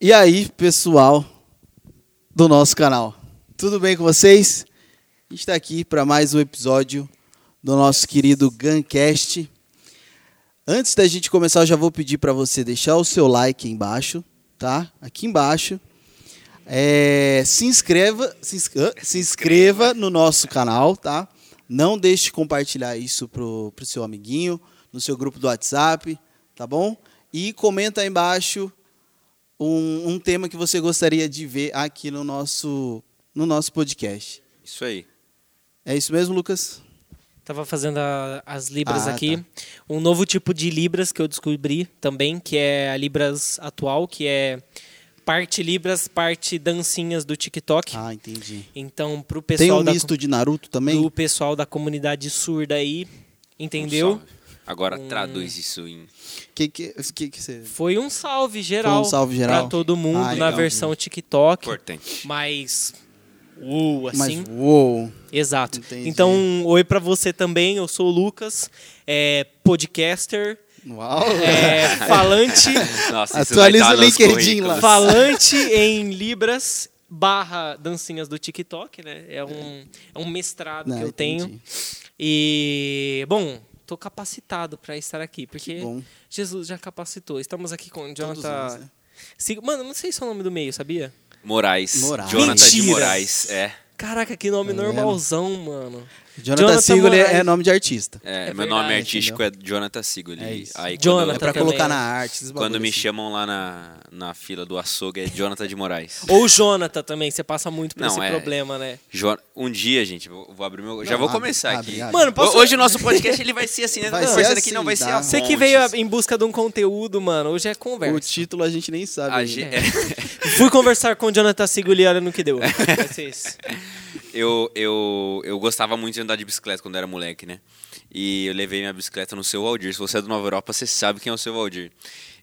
E aí, pessoal do nosso canal, tudo bem com vocês? A gente está aqui para mais um episódio do nosso querido Guncast. Antes da gente começar, eu já vou pedir para você deixar o seu like embaixo, tá? Aqui embaixo. É, se inscreva, se, se inscreva no nosso canal, tá? Não deixe de compartilhar isso pro, pro seu amiguinho, no seu grupo do WhatsApp, tá bom? E comenta aí embaixo um, um tema que você gostaria de ver aqui no nosso, no nosso podcast. Isso aí. É isso mesmo, Lucas? Tava fazendo a- as libras Ah, aqui. tá. Um novo tipo de libras que eu descobri também, que é a libras atual, que é parte libras, parte dancinhas do TikTok. Ah, entendi. Então, pro Tem pessoal um da misto de Naruto também? pro pessoal da comunidade surda aí, Um entendeu? salve. Agora Um- traduz isso em. Que que, que, que você... Foi um salve geral, Foi um salve geral? pra todo mundo Ah, na legal. versão TikTok, Importante. mas uh, assim, Mas, uou. Exato. Entendi. Então, um oi pra você também. Eu sou o Lucas, é, podcaster, Uau. é, falante, Nossa, Atualiza o LinkedIn lá. falante em libras barra dancinhas do TikTok, né? É um, é um mestrado Não, que eu entendi. tenho. E bom, tô capacitado para estar aqui porque. Jesus já capacitou. Estamos aqui com o Jonathan. né? Mano, não sei se é o nome do meio, sabia? Moraes. Moraes. Jonathan de Mentira. Moraes. É. Caraca, que nome vendo? normalzão, mano. Jonathan, Jonathan Sigoli Moraes. é nome de artista. É, É meu nome verdade, artístico é Jonathan Sigoli. É isso. Aí Jonathan É quando, pra também. colocar na arte. quando me assim. chamam lá na, na fila do açougue é Jonathan de Moraes. Ou Jonathan também, você passa muito por Não, esse é- problema, né? Jo- Um dia, gente, vou, vou abrir meu. já Não, vou abre, começar abre, aqui. abre. Mano, posso- Hoje o nosso podcast ele vai ser assim, né? Vai Não, ser assim, não vai ser tá? Você que veio em busca de um conteúdo, mano, hoje é conversa. O título a gente nem sabe. É. Fui conversar com o Jonathan Siguli, olha no que deu. Vai ser isso. Eu, eu, eu gostava muito de andar de bicicleta quando era moleque, né? E eu levei minha bicicleta no seu Valdir. Se você é do Nova Europa, você sabe quem é o seu Valdir.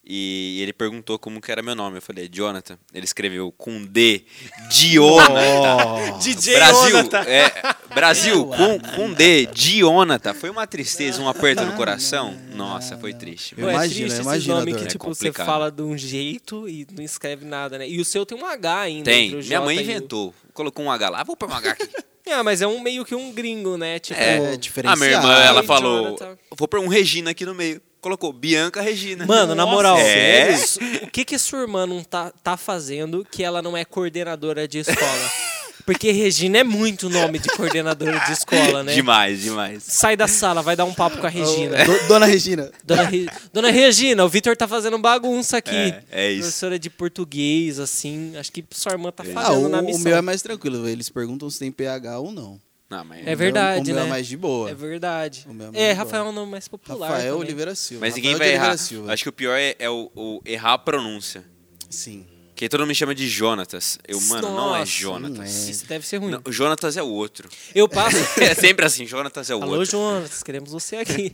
E ele perguntou como que era meu nome. Eu falei, Jonathan. Ele escreveu com D, Dionata. DJ Brasil, Jonathan. é, Brasil com, com D, Dionata. Foi uma tristeza, um aperto no coração. Nossa, foi triste. Eu Pô, é imagino, triste nomes dor. que, É tipo, você complicado. fala de um jeito e não escreve nada, né? E o seu tem um H ainda. Tem. Minha mãe inventou. Colocou um H lá. Vou pôr um H aqui. Ah, mas é um meio que um gringo, né? Tipo, É, A diferenciado. minha irmã, ela falou, vou pôr um Regina aqui no meio. Colocou Bianca Regina. Mano, na Nossa, moral, é? o que que a sua irmã não tá, tá fazendo que ela não é coordenadora de escola? Porque Regina é muito nome de coordenadora de escola, né? Demais, demais. Sai da sala, vai dar um papo com a Regina. Do- Dona Regina. Dona, Re- Dona Regina, o Vitor tá fazendo bagunça aqui. É, é isso. Professora de português, assim. Acho que sua irmã tá Ah, falhando o, na o missão. meu é mais tranquilo. Eles perguntam se tem PH ou não. Não, mas... É verdade, o meu, o né? meu é mais de boa. É verdade. O meu é É, Rafael é um nome mais popular. Rafael também. Oliveira Silva. Mas ninguém Rafael vai de Oliveira errar. Silva. Acho que o pior é, é o, o errar a pronúncia. Sim. Porque todo mundo me chama de Jonatas. Eu, mano, não é Nossa, Jonatas. é. Isso deve ser ruim. Não, o Jonatas é o outro. Eu passo. É sempre assim, Jonatas é o Alô, outro. Jonas, queremos você aqui.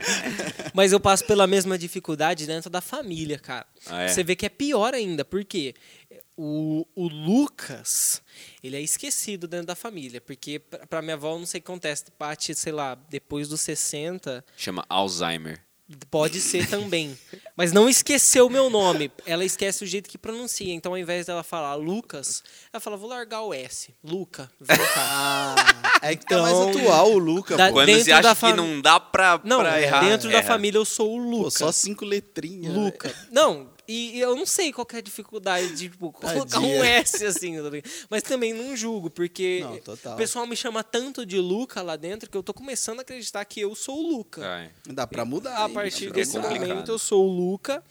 Mas eu passo pela mesma dificuldade dentro da família, cara. Ah, é? Você vê que é pior ainda, porque o, o Lucas, ele é esquecido dentro da família. Porque pra minha avó, não sei o que acontece, bate, sei lá, depois dos 60, Chama Alzheimer. Pode ser também. Mas não esqueceu o meu nome. Ela esquece o jeito que pronuncia. Então, ao invés dela falar Lucas, ela fala, vou largar o S. Luca, vem cá. Ah, é que tá mais Então, atual o Luca, da- pô. Quando dentro você acha da que não dá pra, Não, pra errar. dentro da erra. família eu sou o Pô, Luca. só cinco letrinhas. Luca. Não, e eu não sei qual que é a dificuldade de tipo, colocar um S assim, mas também não julgo, porque Não, o pessoal me chama tanto de Luca lá dentro que eu tô começando a acreditar que eu sou o Luca. Ai. Dá pra mudar. A partir desse momento eu sou o Luca.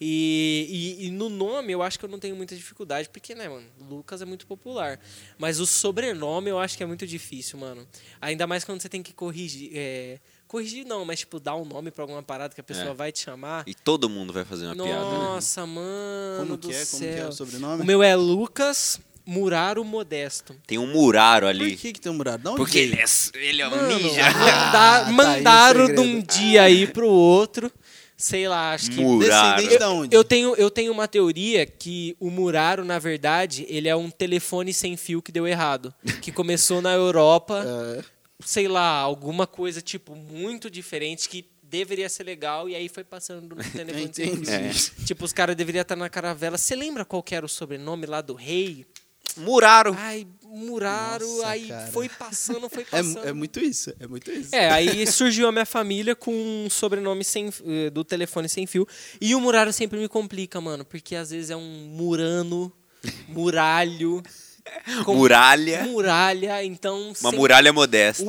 E, e, e no nome eu acho que eu não tenho muita dificuldade, porque, né, mano, Lucas é muito popular. Mas o sobrenome eu acho que é muito difícil, mano. Ainda mais quando você tem que corrigir. é, corrigir não, mas tipo, dar um nome pra alguma parada que a pessoa É. vai te chamar. E todo mundo vai fazer uma piada, né? Nossa, mano. Como do que é? Como céu. que é o sobrenome? O meu é Lucas Muraro Modesto. Tem um Muraro Por ali. que, que tem um murado? De onde Porque veio? ele é, ele é um Mano, ninja. manda- tá aí o mandaram de um dia aí pro outro. Sei lá, acho que. Muraro. Descendente da onde? Eu tenho, eu tenho uma teoria que o Muraro, na verdade, ele é um telefone sem fio que deu errado. Que começou na Europa, É, sei lá, alguma coisa, tipo, muito diferente que deveria ser legal, e aí foi passando no fio. É. Tipo, os caras deveriam estar na caravela. Você lembra qual que era o sobrenome lá do rei? Muraro. Ai, Muraro, Nossa, aí cara. foi passando, foi É, passando. é muito isso, é muito isso. É, aí surgiu a minha família com um sobrenome sem, eh, do telefone sem fio. E o Muraro sempre me complica, mano, porque às vezes é um Murano, Muralho. Com- Muralha. Muralha, então. Uma sempre- muralha modesta.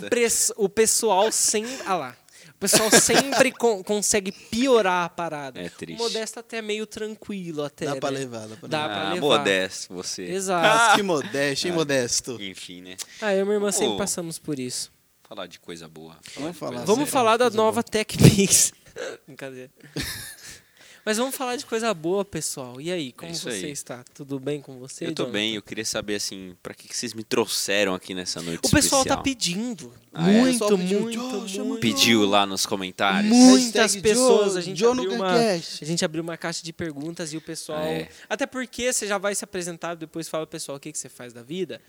O, o pessoal sempre. Ah lá. O pessoal sempre con- consegue piorar a parada. É triste. O Modesto até é meio tranquilo, até. Dá pra né? levar, dá pra Dá levar. pra ah, levar. modesto você. Exato. Que modesto, hein, modesto. Enfim, né? Ah, eu e minha irmã sempre Ô. passamos por isso. Falar de coisa boa. Vamos de falar. coisa Vamos Sério, falar da coisa nova boa. TechPix. Brincadeira. Mas vamos falar de coisa boa, pessoal. E aí, como É você aí. está? Tudo bem com você? Eu tô Jonathan? bem, eu queria saber assim, pra que que vocês me trouxeram aqui nessa noite O pessoal tá especial? pedindo. Ah, é? muito, pessoal pediu, muito, "Joe, chama o muito. Pediu lá nos comentários. Muitas Hashtag pessoas. Joe- a, gente Joe abriu uma, a gente abriu uma caixa de perguntas e o pessoal. Ah, é. Até porque você já vai se apresentar, depois fala, pessoal, o que, que você faz da vida.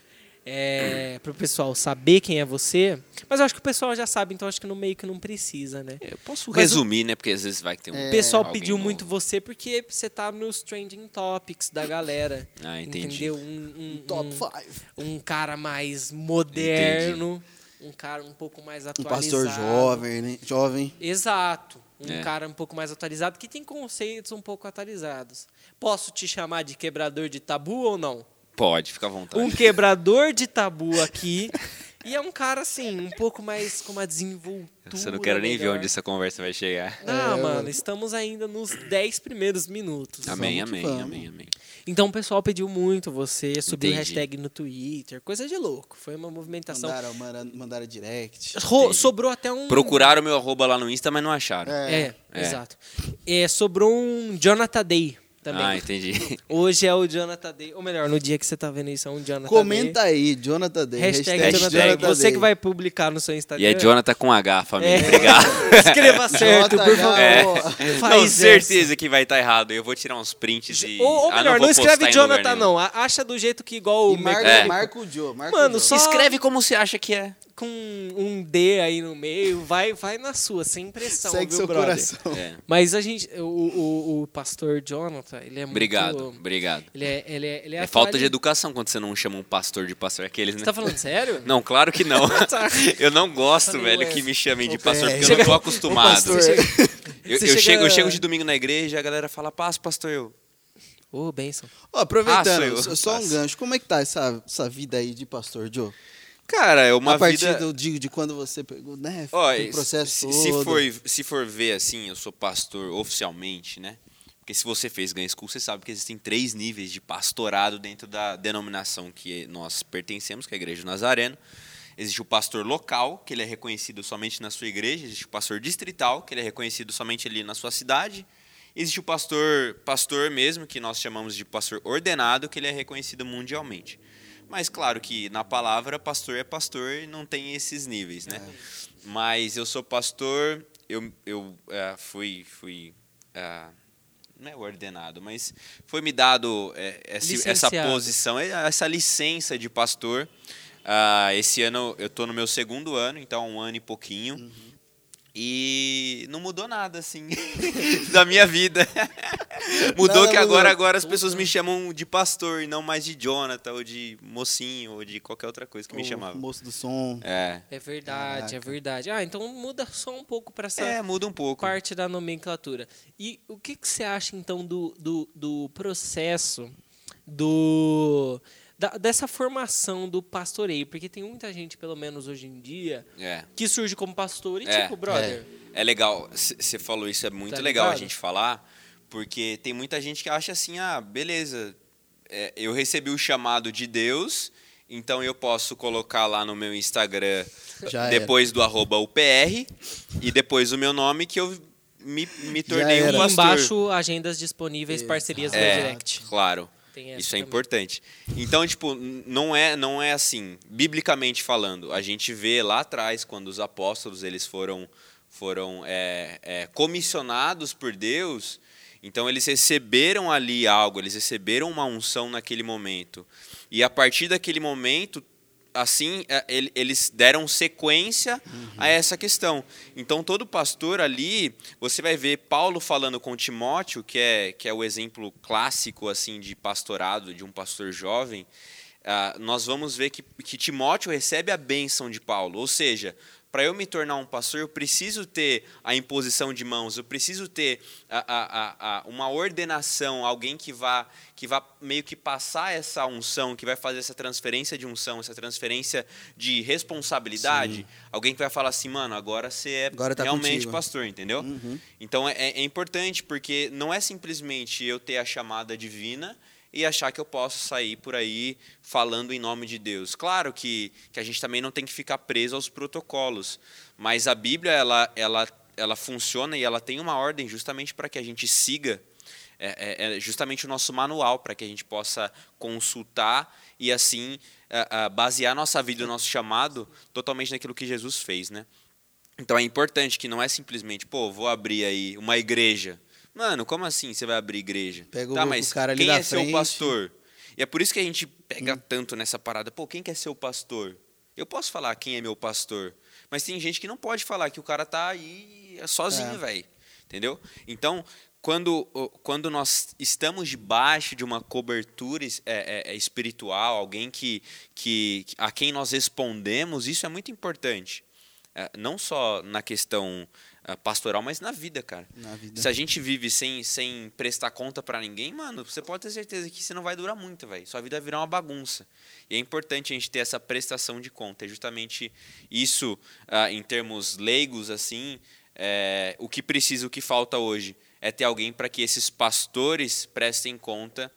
É, para o pessoal saber quem é você. Mas eu acho que o pessoal já sabe, então acho que no meio que não precisa, né? Eu posso Mas resumir, né? Porque às vezes vai que tem um. O pessoal pediu novo. muito você porque você tá nos trending topics da galera. Ah, entendi. Entendeu? Um, um, Top um, 5. um cara mais moderno, um cara um pouco mais Um atualizado. pastor jovem, né? Jovem. Exato. Um É. cara um pouco mais atualizado que tem conceitos um pouco atualizados. Posso te chamar de quebrador de tabu ou não? Pode, fica à vontade. Um quebrador de tabu aqui. E é um cara, assim, um pouco mais com uma desenvoltura. Você não quero nem ver melhor. onde essa conversa vai chegar. Não, É, mano, estamos ainda nos 10 primeiros minutos. Amém, amém, vamos. amém, amém. Então o pessoal pediu muito você, subiu Entendi. hashtag no Twitter, coisa de louco. Foi uma movimentação. Mandaram, mandaram, mandaram direct. Ro- Entendi. sobrou até um. Procuraram meu arroba lá no Insta, mas não acharam. É, É. exato. É, sobrou um Jonathan Day também. Ah, entendi. Hoje é o Jonathan Day. Ou melhor, no dia que você tá vendo isso, é um Jonathan Comenta aí, Jonathan Day. Day. Hashtag, Hashtag Jonathan Day. Você Day. que vai publicar no seu Instagram. E é Jonathan com H, família. É. Obrigado. Escreva certo, por favor. É. Faz não, certeza que vai estar errado. Eu vou tirar uns prints e. Ou, ou Ah, melhor, vou não, postar escreve Jonathan, não. Acha do jeito que igual o E marca, mecânico. marca o Joe. Marca Mano, o Joe. só- Escreve como você acha que é. com um D aí no meio, vai, vai na sua, sem pressão, Segue viu, seu brother? coração. É. Mas a gente, o, o, o pastor Jonathan, ele é muito... Obrigado, obrigado. Ele é, ele é, ele é, É falta de educação quando você não chama um pastor de pastor. Aqueles, né? Você tá falando sério? Não, claro que não. Tá. Eu não gosto, Falei, velho, ué. que me chamem de pastor, porque eu chega- não tô acostumado. pastor. Você chega- Eu, eu chega- chego, eu chego de domingo na igreja e a galera fala, paz, pastor, eu. Ô, benção. Ó, aproveitando, Ah, sou eu. só- só um gancho. Como é que tá essa, essa vida aí de pastor, Joe? Cara, é uma a partir vida... do, de, de quando você pegou, né? Ó, o processo se, se todo. for, se for ver assim, eu sou pastor oficialmente, né? Porque se você fez Ganha School, você sabe que existem três níveis de pastorado dentro da denominação que nós pertencemos, que é a Igreja Nazareno. Existe o pastor local, que ele é reconhecido somente na sua igreja. Existe o pastor distrital, que ele é reconhecido somente ali na sua cidade. Existe o pastor, pastor mesmo, que nós chamamos de pastor ordenado, que ele é reconhecido mundialmente. Mas claro que na palavra pastor é pastor e não tem esses níveis, né? Mas eu sou pastor, eu, eu eh, fui, fui eh, não é ordenado, mas foi me dado esse- essa Licenciado. posição, eh, essa licença de pastor. Ah, esse ano eu estou no meu segundo ano, então um ano e pouquinho. Uhum. E não mudou nada, assim, da minha vida. mudou Nada que agora, mudou. agora as pessoas me chamam de pastor e não mais de Jonathan, ou de mocinho, ou de qualquer outra coisa que me chamava. moço do som. É. É verdade, é Caraca. verdade. Ah, então muda só um pouco pra essa É, muda um pouco. parte da nomenclatura. E o que, que você acha, então, do, do, do processo do da- dessa formação do pastoreio? Porque tem muita gente, pelo menos hoje em dia, É. que surge como pastor e, É, tipo, brother... É legal, você falou isso, é muito Tá legal a ligado? gente falar, porque tem muita gente que acha assim, ah, beleza, é, eu recebi o chamado de Deus, então eu posso colocar lá no meu Instagram, Já era. depois do arroba UPR, e depois o meu nome, que eu me, me tornei um E pastor. embaixo, agendas disponíveis, parcerias no É, direct. claro. Isso é também. importante. Então, tipo, não é, não é assim, biblicamente falando. A gente vê lá atrás, quando os apóstolos eles foram, foram é, é, comissionados por Deus, então eles receberam ali algo, eles receberam uma unção naquele momento. E a partir daquele momento, assim, é, ele- eles deram sequência a essa questão. Então, todo pastor ali, você vai ver Paulo falando com Timóteo, que é, que é o exemplo clássico assim de pastorado, de um pastor jovem. ah, nós vamos ver que, que Timóteo recebe a bênção de Paulo. Ou seja, para eu me tornar um pastor, eu preciso ter a imposição de mãos, eu preciso ter a, a, a, uma ordenação, alguém que vá, que vá meio que passar essa unção, que vai fazer essa transferência de unção, essa transferência de responsabilidade. Alguém que vai falar assim, mano, agora você é Agora tá realmente contigo. pastor, entendeu? Então é, é importante, porque não é simplesmente eu ter a chamada divina e achar que eu posso sair por aí falando em nome de Deus. Claro que, que a gente também não tem que ficar preso aos protocolos, mas a Bíblia ela, ela, ela funciona e ela tem uma ordem justamente para que a gente siga. É, é- é justamente o nosso manual para que a gente possa consultar e assim ah, ah, basear nossa vida, o nosso chamado totalmente naquilo que Jesus fez, né? Então é importante que não é simplesmente, pô, vou abrir aí uma igreja. Mano, como assim você vai abrir igreja? Pega o- tá, o mas cara ali quem é seu frente. pastor? E é por isso que a gente pega Hum. tanto nessa parada. Pô, quem quer ser o pastor? Eu posso falar quem é meu pastor, mas tem gente que não pode falar que o cara tá aí sozinho, É. velho. Entendeu? Então, quando, quando nós estamos debaixo de uma cobertura é, é, é, espiritual, alguém que, que a quem nós respondemos, isso é muito importante. É, não só na questão pastoral, mas na vida, cara. Na vida. Se a gente vive sem, sem prestar conta pra ninguém, mano, você pode ter certeza que você não vai durar muito, velho. Sua vida vai virar uma bagunça. E é importante a gente ter essa prestação de conta. É justamente isso, ah, em termos leigos, assim, é, o que precisa, o que falta hoje é ter alguém para que esses pastores prestem conta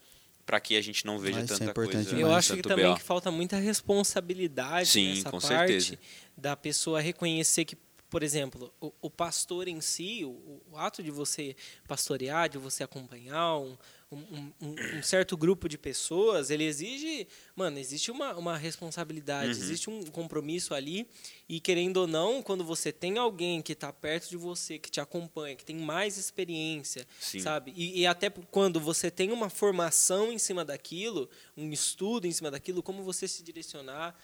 para que a gente não veja isso é tanta importante coisa. demais. Eu acho que também BO. que falta muita responsabilidade Sim, nessa com parte certeza. da pessoa reconhecer que, por exemplo, o, o pastor em si, o, o ato de você pastorear, de você acompanhar um, um, um- um certo grupo de pessoas, ele exige, mano, existe uma, uma responsabilidade, Uhum. existe um compromisso ali e querendo ou não, quando você tem alguém que está perto de você, que te acompanha, que tem mais experiência, Sim. sabe? E, e até quando você tem uma formação em cima daquilo, um estudo em cima daquilo, como você se direcionar,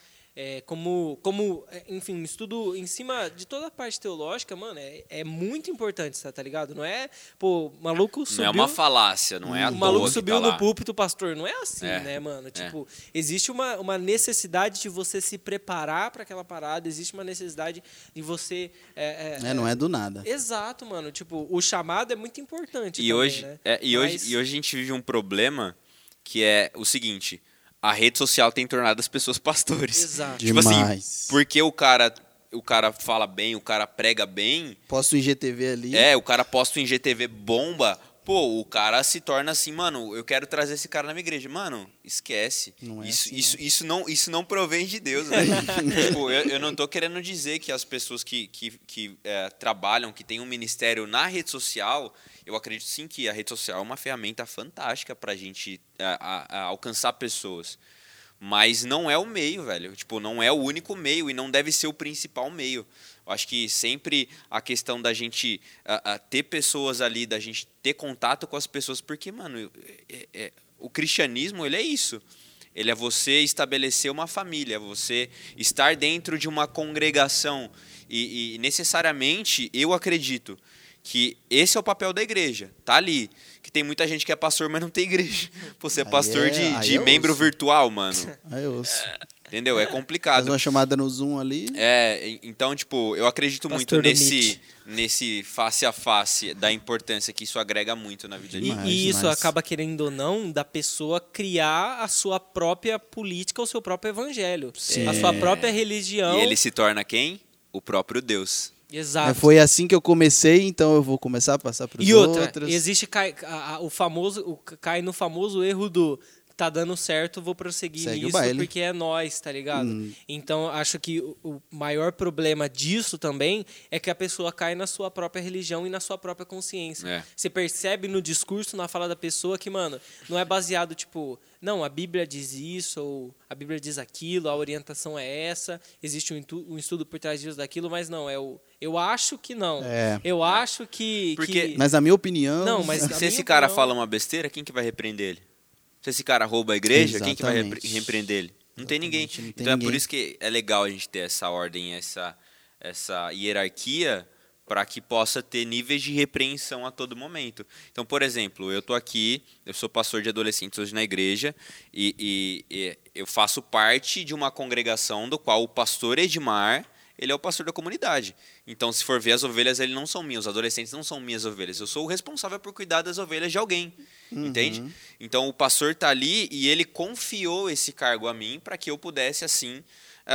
é, como, como, é, enfim, um estudo em cima de toda a parte teológica, mano, é, é muito importante, tá, tá ligado? Não é, pô, o maluco subiu... Não é uma falácia, não é a o maluco subiu tá no lá. púlpito, pastor. Não é assim, É, né, mano? é. Tipo, existe uma, uma necessidade de você se preparar para aquela parada, existe uma necessidade de você. É, é, É, não é do nada. Exato, mano. Tipo, o chamado é muito importante. E também, hoje, né? é, e, hoje, Mas- e hoje a gente vive um problema que é o seguinte: a rede social tem tornado as pessoas pastores. Exato. Tipo assim, Demais. porque o cara, o cara fala bem, o cara prega bem, Posto o IGTV ali. é, o cara posta em GTV bomba, pô, o cara se torna assim, mano, eu quero trazer esse cara na minha igreja. Mano, esquece. Não é isso, assim, isso, isso, não, isso não provém de Deus, velho. tipo, eu, eu não tô querendo dizer que as pessoas que, que, que é, trabalham, que têm um ministério na rede social, eu acredito sim que a rede social é uma ferramenta fantástica gente é, a- a alcançar pessoas. Mas não é o meio, velho. Tipo, não é o único meio e não deve ser o principal meio. Eu acho que sempre a questão da gente ah, ah, ter pessoas ali, da gente ter contato com as pessoas, porque, mano, é- é- o cristianismo, ele é isso. Ele é você estabelecer uma família, é você estar dentro de uma congregação. E, e necessariamente, eu acredito que esse é o papel da igreja. Tá ali. Que tem muita gente que é pastor, mas não tem igreja. Pô, Você é Aí pastor é- de, aí de é membro osso. virtual, mano. Aí eu ouço. Entendeu? É Faz complicado. uma chamada no Zoom ali. É, então, tipo, eu acredito muito Pastor do nesse, nesse face a face da importância que isso agrega muito na vida de E, Demais, e isso demais. acaba, querendo ou não, da pessoa criar a sua própria política, o seu próprio evangelho. Sim. A sua própria religião. E ele se torna quem? O próprio Deus. Exato. Foi assim que eu comecei, então eu vou começar a passar para os E outra, outros. existe cai, a- a- o famoso, o, cai no famoso erro do tá dando certo, vou prosseguir Segue nisso porque é nós, tá ligado? Hum. Então acho que o, maior problema disso também é que a pessoa cai na sua própria religião e na sua própria consciência. É. Você percebe no discurso, na fala da pessoa que, mano, não é baseado tipo, não, a Bíblia diz isso ou a Bíblia diz aquilo, a orientação é essa, existe um, estudo por trás disso daquilo, mas não, é o eu acho que não. É. Eu acho que Porque- que- Mas na minha opinião. Não, mas- Se esse minha cara opinião- fala uma besteira, quem que vai repreender ele? Se esse cara rouba a igreja, quem que vai repre- Exatamente. repreender ele? Não tem ninguém. Exatamente, não tem então é por ninguém. isso que é legal a gente ter essa ordem, essa, essa hierarquia, para que possa ter níveis de repreensão a todo momento. Então, por exemplo, eu tô aqui, eu sou pastor de adolescentes hoje na igreja, e, e- e eu faço parte de uma congregação do qual o pastor Edmar ele é o pastor da comunidade. Então, se for ver as ovelhas, eles não são minhas, os adolescentes não são minhas ovelhas. Eu sou o responsável por cuidar das ovelhas de alguém. Entende? Então, o pastor está ali e ele confiou esse cargo a mim para que eu pudesse, assim,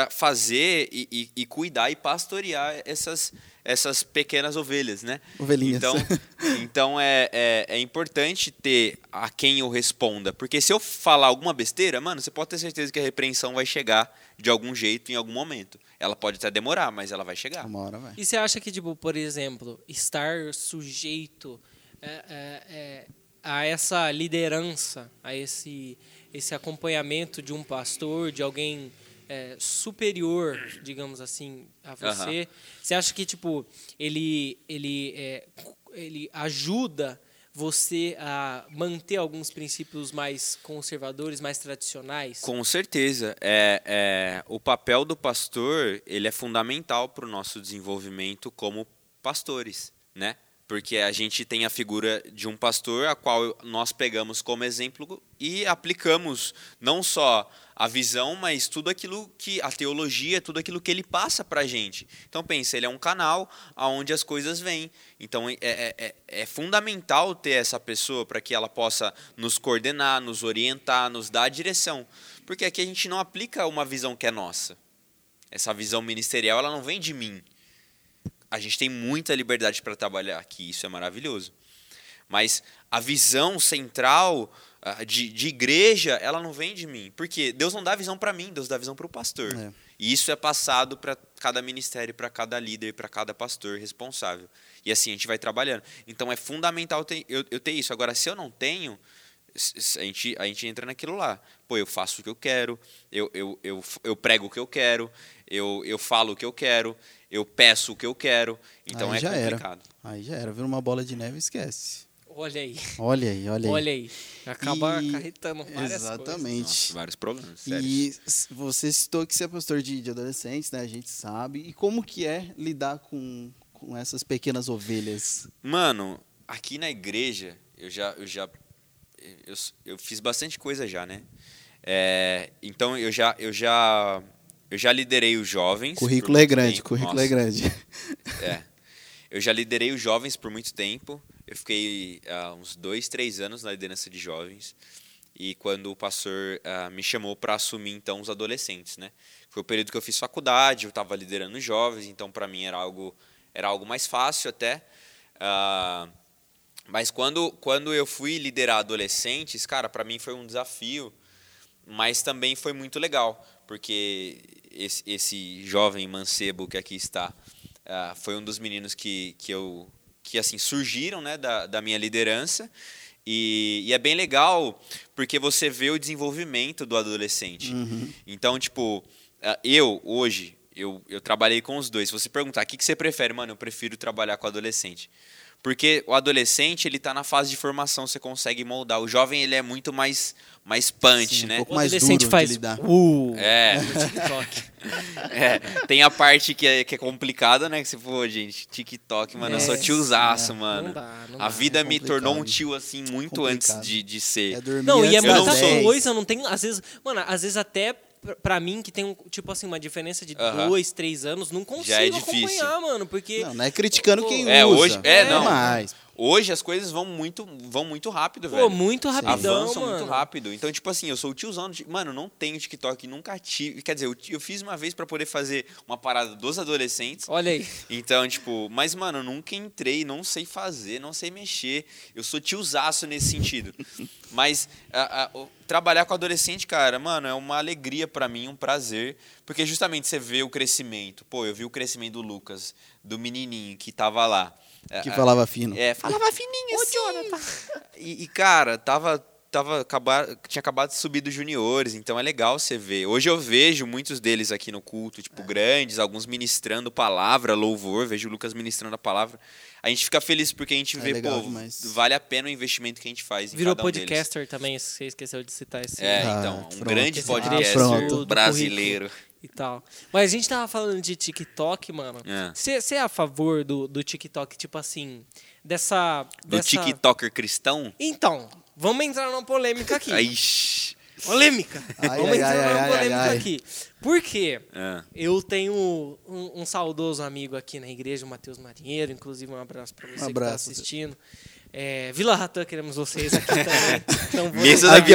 fazer e, e- e cuidar e pastorear essas, essas pequenas ovelhas, né? Ovelhinhas. Então, então é, é, é importante ter a quem eu responda. Porque se eu falar alguma besteira, mano, você pode ter certeza que a repreensão vai chegar de algum jeito em algum momento. Ela pode até demorar, mas ela vai chegar. Uma hora vai. E você acha que, tipo, por exemplo, estar sujeito é, é, é, a essa liderança, a esse, esse acompanhamento de um pastor, de alguém é, superior, digamos assim, a você, você acha que, tipo, ele, ele, é, ele ajuda você a manter alguns princípios mais conservadores, mais tradicionais? Com certeza. É, é, o papel do pastor ele é fundamental para o nosso desenvolvimento como pastores, né? Porque a gente tem a figura de um pastor a qual nós pegamos como exemplo e aplicamos não só a visão, mas tudo aquilo que a teologia, tudo aquilo que ele passa para a gente. Então pensa, ele é um canal aonde as coisas vêm. Então é, é, é- é fundamental ter essa pessoa para que ela possa nos coordenar, nos orientar, nos dar a direção. Porque aqui a gente não aplica uma visão que é nossa. Essa visão ministerial ela não vem de mim. A gente tem muita liberdade para trabalhar aqui, isso é maravilhoso. Mas a visão central ah, de, de igreja, ela não vem de mim. Porque Deus não dá visão para mim, Deus dá visão para o pastor. É. E isso é passado para cada ministério, para cada líder, para cada pastor responsável. E assim a gente vai trabalhando. Então é fundamental ter- eu, eu ter isso. Agora, se eu não tenho, a gente, a gente entra naquilo lá. Pô, eu faço o que eu quero, eu, eu, eu, eu prego o que eu quero, eu, eu falo o que eu quero, eu peço o que eu quero. Então Aí é já era. complicado. Aí já era, vira uma bola de neve e esquece. Olha aí, Olha aí, olha aí. olha aí. Acaba E- acarretando várias Exatamente. Nossa, vários problemas. Sério. E você citou que você é pastor de, de adolescentes, né? A gente sabe. E como que é lidar com, com essas pequenas ovelhas? Mano, aqui na igreja, eu já. Eu, já eu, eu fiz bastante coisa já, né? É, então eu já, eu já. Eu já liderei os jovens. Currículo é grande, tempo. currículo Nossa, é grande. É. Eu já liderei os jovens por muito tempo. Eu fiquei há uns dois, três anos na liderança de jovens. E quando o pastor ah, me chamou para assumir, então, os adolescentes, né? Foi o período que eu fiz faculdade, eu estava liderando os jovens, então, para mim, era algo, era algo mais fácil até. Ah, mas quando, quando eu fui liderar adolescentes, cara, para mim foi um desafio, mas também foi muito legal, porque esse, esse jovem mancebo que aqui está ah, foi um dos meninos que, que eu que assim surgiram né, da, da minha liderança e, e é bem legal porque você vê o desenvolvimento do adolescente. Então, tipo, ah, eu hoje eu, eu trabalhei com os dois. Se você perguntar o que, que você prefere, mano, eu prefiro trabalhar com adolescente. Porque o adolescente, ele tá na fase de formação, você consegue moldar. O jovem, ele é muito mais, mais punch, Sim, um né? pouco O mais adolescente duro de faz lidar. Uh, É. no TikTok. É, tem a parte que é, que é complicada, né? Que você falou, gente, TikTok, mano, eu sou É, tiozaço, é. mano. Não dá, não a dá. vida É me tornou um tio, assim, muito Complicado. antes de, de ser. É dormir Não, e é muita sou. 10. coisa, não tem. Às vezes. Mano, às vezes até pra- pra mim, que tem, um, tipo assim, uma diferença de dois, três anos, não consigo Já é difícil. acompanhar, mano. Porque. Não, não é criticando quem É, usa. hoje- é, não. Mas, Hoje as coisas vão muito, vão muito rápido, Pô, velho. muito rapidão, Avançam mano. muito rápido. Então, tipo assim, eu sou o tiozão. de- Mano, não tenho TikTok, nunca tive. Quer dizer, eu, eu fiz uma vez pra poder fazer uma parada dos adolescentes. Olha aí. Então, tipo, mas, mano, eu nunca entrei, não sei fazer, não sei mexer. Eu sou tiozaço nesse sentido. Mas a- a- trabalhar com adolescente, cara, mano, é uma alegria pra mim, um prazer. Porque justamente você vê o crescimento. Pô, eu vi o crescimento do Lucas, do menininho que tava lá. Que É, falava fino. é, falava fininho assim. E, e, cara, tava, tava acabar, tinha acabado de subir dos juniores, então é legal você ver. Hoje eu vejo muitos deles aqui no culto, tipo, É. grandes, alguns ministrando palavra, louvor, vejo o Lucas ministrando a palavra. A gente fica feliz porque a gente É vê, legal pô, demais. vale a pena o investimento que a gente faz em Virou cada um deles. podcaster também, você esqueceu de citar esse. É, Ah, então, um pronto. grande podcaster do brasileiro. E tal. Mas a gente tava falando de TikTok, mano. É. Você é a favor do, do TikTok, tipo assim, dessa. Do dessa... TikToker cristão? Então, vamos entrar numa polêmica aqui. Polêmica! Ai, vamos ai, entrar ai, numa ai, polêmica aqui. Por quê? Ah, Eu tenho um, um saudoso amigo aqui na igreja, o Matheus Marinheiro, inclusive um abraço pra você que tá abraço. assistindo. É, Vila Ratã, queremos vocês aqui também. Não vou, deixar, Aqui,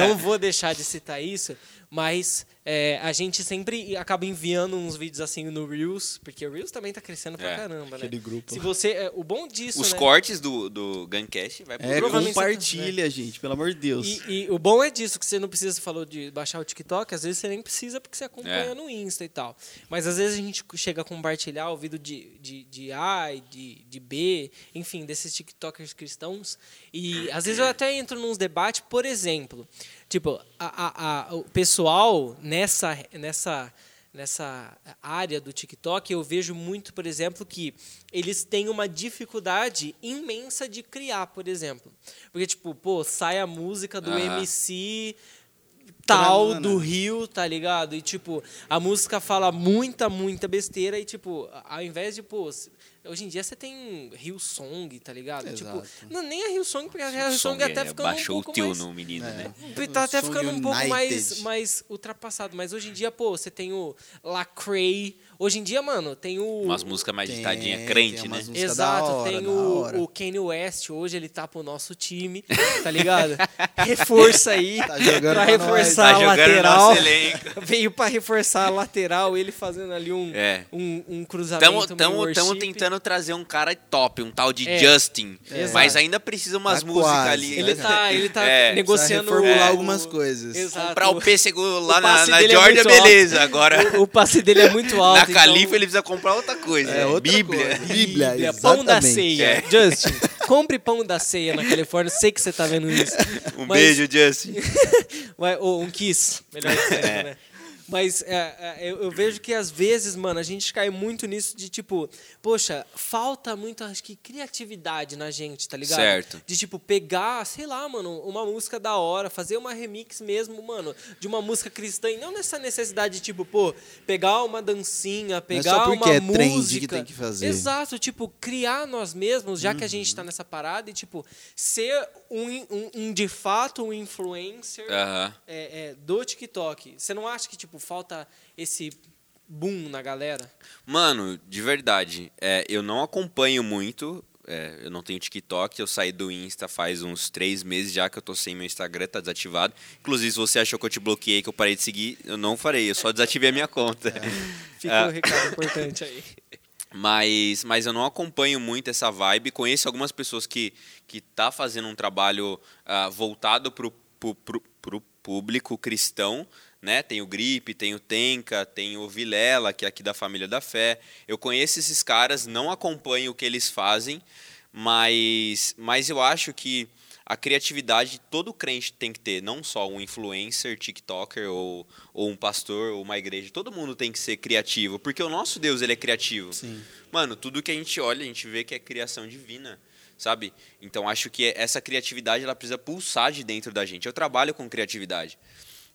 não vou deixar de citar isso, mas é, a gente sempre acaba enviando uns vídeos assim no Reels, porque o Reels também tá crescendo pra É, caramba, né? aquele grupo. Se você, é, o bom disso, Os né? cortes do, do Guncast vai pro É, Provavelmente compartilha, gente, pelo amor de Deus. E, e o bom é disso, que você não precisa, você falou de baixar o TikTok, às vezes você nem precisa porque você acompanha É. no Insta e tal. Mas às vezes a gente chega a compartilhar o vídeo de, de, de A e de, de B, enfim, desses TikTokers cristãos. E às vezes eu até entro nos debates, por exemplo, tipo, a, a, a- o pessoal nessa, nessa, nessa área do TikTok, eu vejo muito, por exemplo, que eles têm uma dificuldade imensa de criar, por exemplo. Porque, tipo, pô, sai a música do Aham. MC tal Granana. do Rio, tá ligado? E, tipo, a música fala muita, muita besteira e, tipo, ao invés de, pô, hoje em dia você tem Rio Song, tá ligado? Exato. Tipo, não, nem a Rio Song, porque a Rio O Song até é, ficando um baixou pouco o teu mais... no menino, né? Tá até Song ficando um pouco mais, United. mais ultrapassado. Mas hoje em dia, pô, você tem o Lacrae. Hoje em dia, mano, tem o... Umas músicas mais ditadinha tem crente, né? Exato, hora, tem o, o Kanye West, hoje ele tá pro nosso time, tá ligado? Reforça aí Tá jogando pra pra nós. reforçar Tá a jogando lateral. Veio pra reforçar a lateral, ele fazendo ali um, É. um, um cruzamento Tamo, tamo, tamo tentando trazer um cara top, um tal de É. Justin. Exato. Mas ainda precisa umas Tá músicas quase, ali. Ele né? tá, ele tá É, negociando... reformular algumas coisas. Exato. Comprar o pêssego lá o na, na é Georgia, muito alto. beleza. Agora, O, o passe dele é muito alto. Na então- Califa, ele precisa comprar outra coisa. É, outra Bíblia. coisa. Bíblia, Pão da ceia. É. Justin, compre pão da ceia na Califórnia. Sei que você tá vendo isso. Um Mas- beijo, Justin. Um kiss, melhor dizendo, É. né? Mas é, é, eu, eu vejo que às vezes, mano, a gente cai muito nisso de tipo, poxa, falta muito, acho que, criatividade na gente, tá ligado? Certo. De tipo, pegar, sei lá, mano, uma música da hora, fazer uma remix mesmo, mano, de uma música cristã. E não nessa necessidade de, tipo, pô, pegar uma dancinha, pegar só porque uma é trend música. que tem que fazer. Exato, tipo, criar nós mesmos, já que a Uhum. gente tá nessa parada e, tipo, ser um, um, um de fato um influencer é, é, do TikTok, você não acha que tipo falta esse boom na galera? Mano, de verdade, é, eu não acompanho muito. é, eu não tenho TikTok, eu saí do Insta faz uns três meses já que eu tô sem meu Instagram, tá desativado. Inclusive, se você achou que eu te bloqueei, que eu parei de seguir, eu não farei, eu só desativei a minha conta. Fica Ah. um recado importante aí. Mas, mas eu não acompanho muito essa vibe. Conheço algumas pessoas que que tá fazendo um trabalho ah, voltado pro, pro, pro, pro público cristão, né? Tem o Gripe, tem o Tenka, tem o Vilela, que é aqui da família da fé. Eu conheço esses caras, não acompanho o que eles fazem, mas, mas eu acho que a criatividade todo crente tem que ter, não só um influencer, TikToker ou, ou um pastor ou uma igreja. Todo mundo tem que ser criativo, porque o nosso Deus ele é criativo. Sim. Mano, tudo que a gente olha, a gente vê que é criação divina, sabe? Então acho que essa criatividade ela precisa pulsar de dentro da gente. Eu trabalho com criatividade.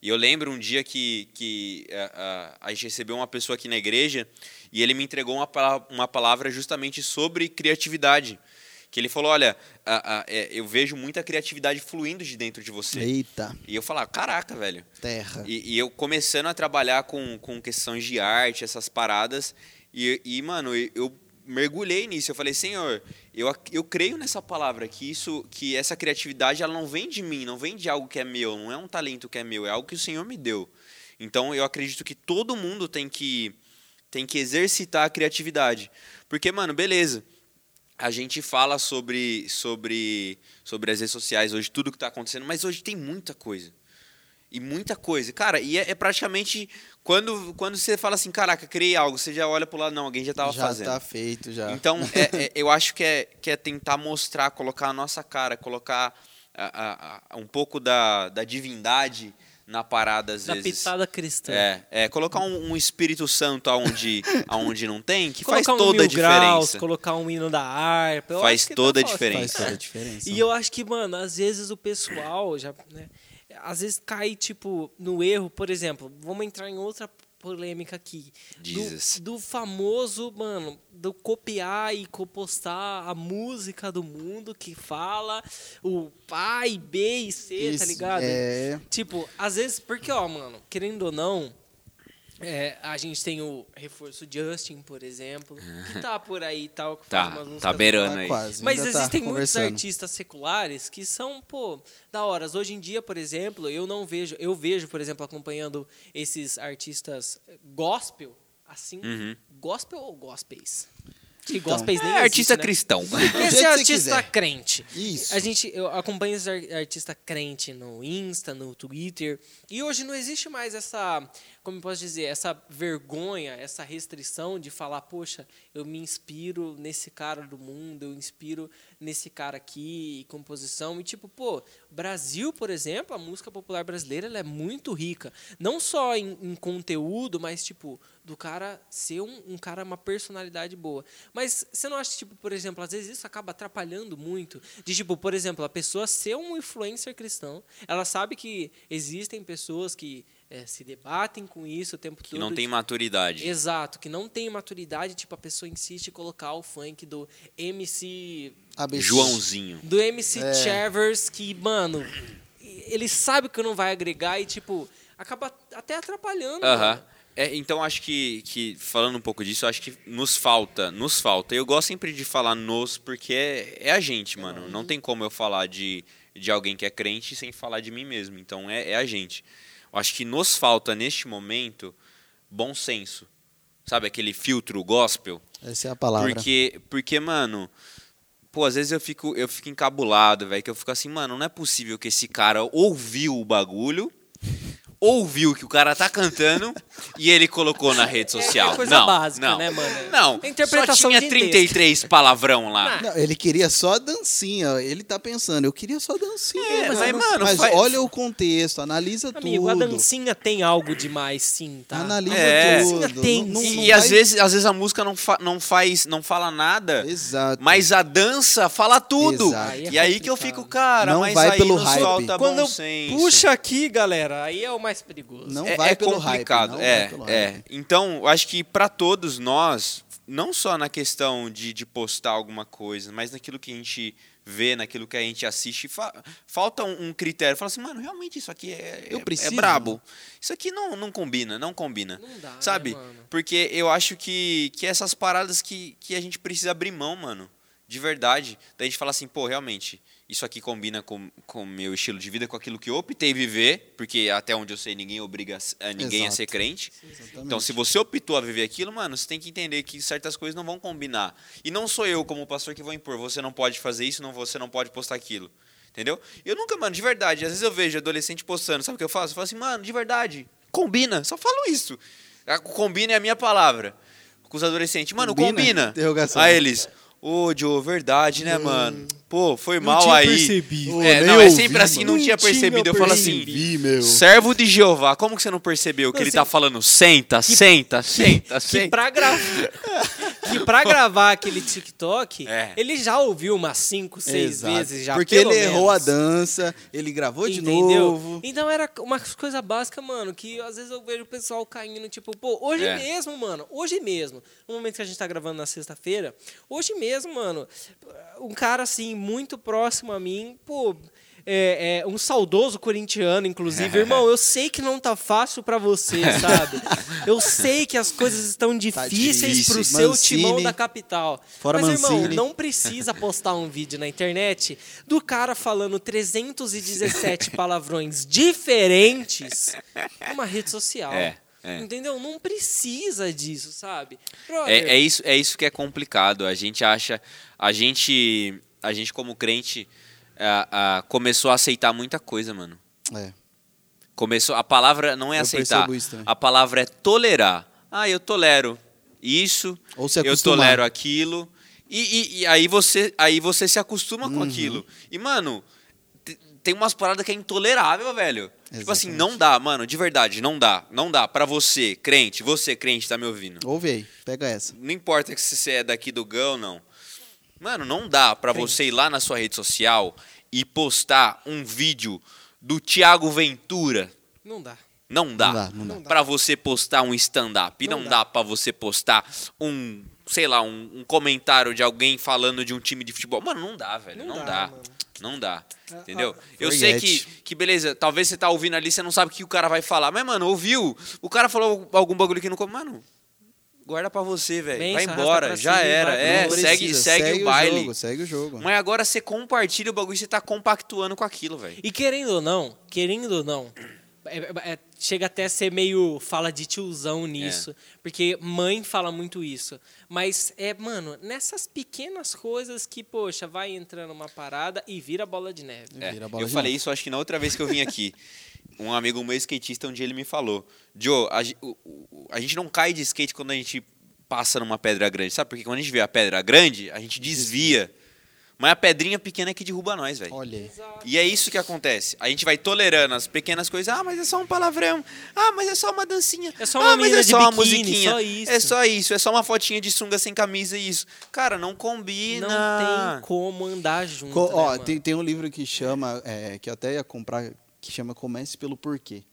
E eu lembro um dia que, que a, a, a gente recebeu uma pessoa aqui na igreja e ele me entregou uma, uma palavra justamente sobre criatividade. Que ele falou: Olha, a- é, eu vejo muita criatividade fluindo de dentro de você. Eita, E eu falava: Caraca, velho. terra. E, e eu começando a trabalhar com, com questões de arte, essas paradas. E, e mano, eu, eu mergulhei nisso. Eu falei, Senhor, eu, eu creio nessa palavra, que isso, que essa criatividade ela não vem de mim, não vem de algo que é meu, não é um talento que é meu, é algo que o Senhor me deu. Então eu acredito que todo mundo tem que, tem que exercitar a criatividade. Porque, mano, beleza. A gente fala sobre, sobre, sobre as redes sociais hoje, tudo que está acontecendo, mas hoje tem muita coisa. E muita coisa. Cara, e é, é praticamente. Quando, quando você fala assim, caraca, criei algo, você já olha pro lado, não, alguém já estava já fazendo. tá feito, já. Então, é- é- eu acho que é, que é tentar mostrar, colocar a nossa cara, colocar a- a- a- um pouco da, da divindade na parada às Da vezes. pitada cristã. É, é colocar um, um Espírito Santo aonde, aonde não tem, que colocar faz um toda a mil graus, diferença. colocar um hino da harpa. Faz que toda a diferença. Faz toda a diferença. E eu acho que, mano, às vezes o pessoal já, né, às vezes cai, tipo, no erro, por exemplo, vamos entrar em outra polêmica aqui. Do, do famoso, mano, do copiar e copostar a música do mundo que fala o A e B e C, tá Isso, ligado? É. Tipo, às vezes, porque, ó, mano, querendo ou não, é, a gente tem o reforço Justin, por exemplo, que tá por aí e tal, que faz Tá, tá beirando Tá aí. quase. mas tá existem muitos conversando. artistas seculares que são, pô, da horas. Hoje em dia, por exemplo, eu não vejo, eu vejo, por exemplo, acompanhando esses artistas gospel, assim, Uhum. gospel ou gospels? Que Então. gospels nem É artista né? cristão. Esse é artista quiser. crente. Isso. A gente, eu acompanho esse ar- artista crente no Insta, no Twitter. E hoje não existe mais essa, como eu posso dizer, essa vergonha, essa restrição de falar, poxa, eu me inspiro nesse cara do mundo, eu inspiro nesse cara aqui, composição. E tipo, pô, Brasil, por exemplo, a música popular brasileira ela é muito rica. Não só em, em conteúdo, mas tipo, do cara ser um, um cara, uma personalidade boa. Mas você não acha tipo, por exemplo, às vezes isso acaba atrapalhando muito? De, tipo, por exemplo, a pessoa ser um influencer cristão, ela sabe que existem pessoas que eh, se debatem com isso o tempo Que todo. não tem tipo, maturidade. Exato, que não tem maturidade, tipo, a pessoa insiste em colocar o funk do MC ABC. Joãozinho. do MC É. Chavers que, mano, ele sabe que não vai agregar e, tipo, acaba até atrapalhando. Aham. mano. É, então acho que, que, falando um pouco disso, eu acho que nos falta, nos falta. Eu gosto sempre de falar nos, porque é, é a gente, mano. Não tem como eu falar de, de alguém que é crente sem falar de mim mesmo. Então é, é a gente. Eu acho que nos falta, neste momento, bom senso. Sabe, aquele filtro gospel? Essa é a palavra. Porque, porque, mano, pô, às vezes eu fico, eu fico encabulado, velho, que eu fico assim, mano, não é possível que esse cara ouviu o bagulho, ouviu que o cara tá cantando e ele colocou na rede social. É coisa não, básica, não. né, mano? Não, É interpretação só tinha de 33 palavrão lá. Não, ele queria só a dancinha. Ele tá pensando, eu queria só a dancinha. É, mas, mas, mano, mas faz- olha o contexto, analisa Amigo, tudo. a dancinha tem algo demais, sim, tá? Analisa É. tudo. Tem, Não- não- E, não e às vai- vezes, às vezes a música não, fa- não faz, não fala nada. Exato. Mas a dança fala tudo. Exato. Aí é e aí que eu fico, cara, Não mas vai aí pelo hype. Quando bom eu senso. puxa aqui, galera, aí é o mais perigoso. Não é, vai é pelo complicado. hype. Não é, vai pelo é. hype. Então, eu acho que para todos nós, não só na questão de, de postar alguma coisa, mas naquilo que a gente vê, naquilo que a gente assiste, fa- falta um, um critério. Fala assim, mano, realmente isso aqui é, Eu é- preciso, é brabo. Isso aqui não, não combina, não combina. Não dá, né, Sabe? mano? Porque eu acho que, que essas paradas que, que a gente precisa abrir mão, mano. De verdade. Daí a gente fala assim, pô, realmente, isso aqui combina com o meu estilo de vida, com aquilo que eu optei viver, porque até onde eu sei, ninguém obriga a, ninguém a Exato. ser crente. Exatamente. Então, se você optou a viver aquilo, mano, você tem que entender que certas coisas não vão combinar. E não sou eu, como pastor, que vou impor. Você não pode fazer isso, não, você não pode postar aquilo. Entendeu? Eu nunca, mano, de verdade, às vezes eu vejo adolescente postando, sabe o que eu faço? Eu falo assim, mano, de verdade, combina. Só falo isso. A- Combina é a minha palavra. Com os adolescentes, mano, Combina? combina. Aí eles, ô, Joe, verdade, né, mano? Pô, foi mal tinha aí. percebido. É, não, nem é sempre ouvi, assim, mano. não, tinha Não percebido. Eu falo assim, meu. Servo de Jeová, como que você não percebeu que Não, ele assim, tá falando senta, senta, senta, Que senta? pra, gra... que pra gravar aquele TikTok, É. ele já ouviu umas 5, 6 Exato. vezes já. Porque ele errou a menos. dança, ele gravou de Entendeu? novo. Então era uma coisa básica, mano, que às vezes eu vejo o pessoal caindo, tipo, pô, hoje É. mesmo, mano, hoje mesmo, no momento que a gente tá gravando na sexta-feira, hoje mesmo, mano, um cara assim, muito próximo a mim, pô. É, é, um saudoso corintiano, inclusive. Irmão, eu sei que não tá fácil pra você, sabe? Eu sei que as coisas estão difíceis difícil. pro seu Mancini. timão da capital. Fora Mas, irmão, Mancini. não precisa postar um vídeo na internet do cara falando 317 palavrões diferentes numa rede social. É, é. Entendeu? Não precisa disso, sabe? É, é isso, é isso que é complicado. A gente acha, a gente, a gente como crente a- a- começou a aceitar muita coisa, mano. É. Começou, a palavra não é Eu aceitar, a palavra é tolerar. Ah, eu tolero isso, Ou se eu tolero aquilo, e, e- e aí você, aí você se acostuma Uhum. com aquilo. E mano, te- tem umas paradas que é intolerável, velho. Tipo assim, Exatamente. não dá, mano, de verdade, não dá. Não dá. Pra você, crente, você, crente, tá me ouvindo. Ouve aí, pega essa. Não importa se você é daqui do Gão ou não. Mano, não dá pra Crente. você ir lá na sua rede social e postar um vídeo do Thiago Ventura. Não dá. Não dá. Não dá, não dá. Pra você postar um stand-up. E Não não, dá. dá, pra você postar um, sei lá, um, um comentário de alguém falando de um time de futebol. Mano, não dá, velho. Não, Não dá. dá, mano. Não dá. Ah, Entendeu? ah, Eu sei que, que, beleza, talvez você tá ouvindo ali, você não sabe o que o cara vai falar. Mas, mano, ouviu? O cara falou algum bagulho que não. Mano, guarda pra você, velho. Vai embora. Já cima era. É, Não segue, precisa, segue, o baile. Jogo, segue o jogo. Mas agora você compartilha o bagulho e você tá compactuando com aquilo, velho. E querendo ou não, querendo ou não, é- é- é- chega até a ser meio fala de tiozão nisso. Porque mãe fala muito isso. Mas é, mano, nessas pequenas coisas que, poxa, vai entrando uma parada e vira bola de neve. É, bola eu de falei novo. isso, acho que na outra vez que eu vim aqui. Um amigo meu skatista, um dia ele me falou: Joe, a, a gente não cai de skate quando a gente passa numa pedra grande, sabe? Porque quando a gente vê a pedra grande, a gente desvia. Mas a pedrinha pequena é que derruba nós, velho. Olha. E é isso que acontece. A gente vai tolerando as pequenas coisas. Ah, mas é só um palavrão. Ah, mas é só uma dancinha. É só uma ah, mas é de só uma biquíni, musiquinha. só isso. É só isso. É só uma fotinha de sunga sem camisa e isso. Cara, não combina. Não tem como andar junto. Co- né, ó, mano? tem, tem um livro que chama, é, que eu até ia comprar, que chama Comece pelo Porquê.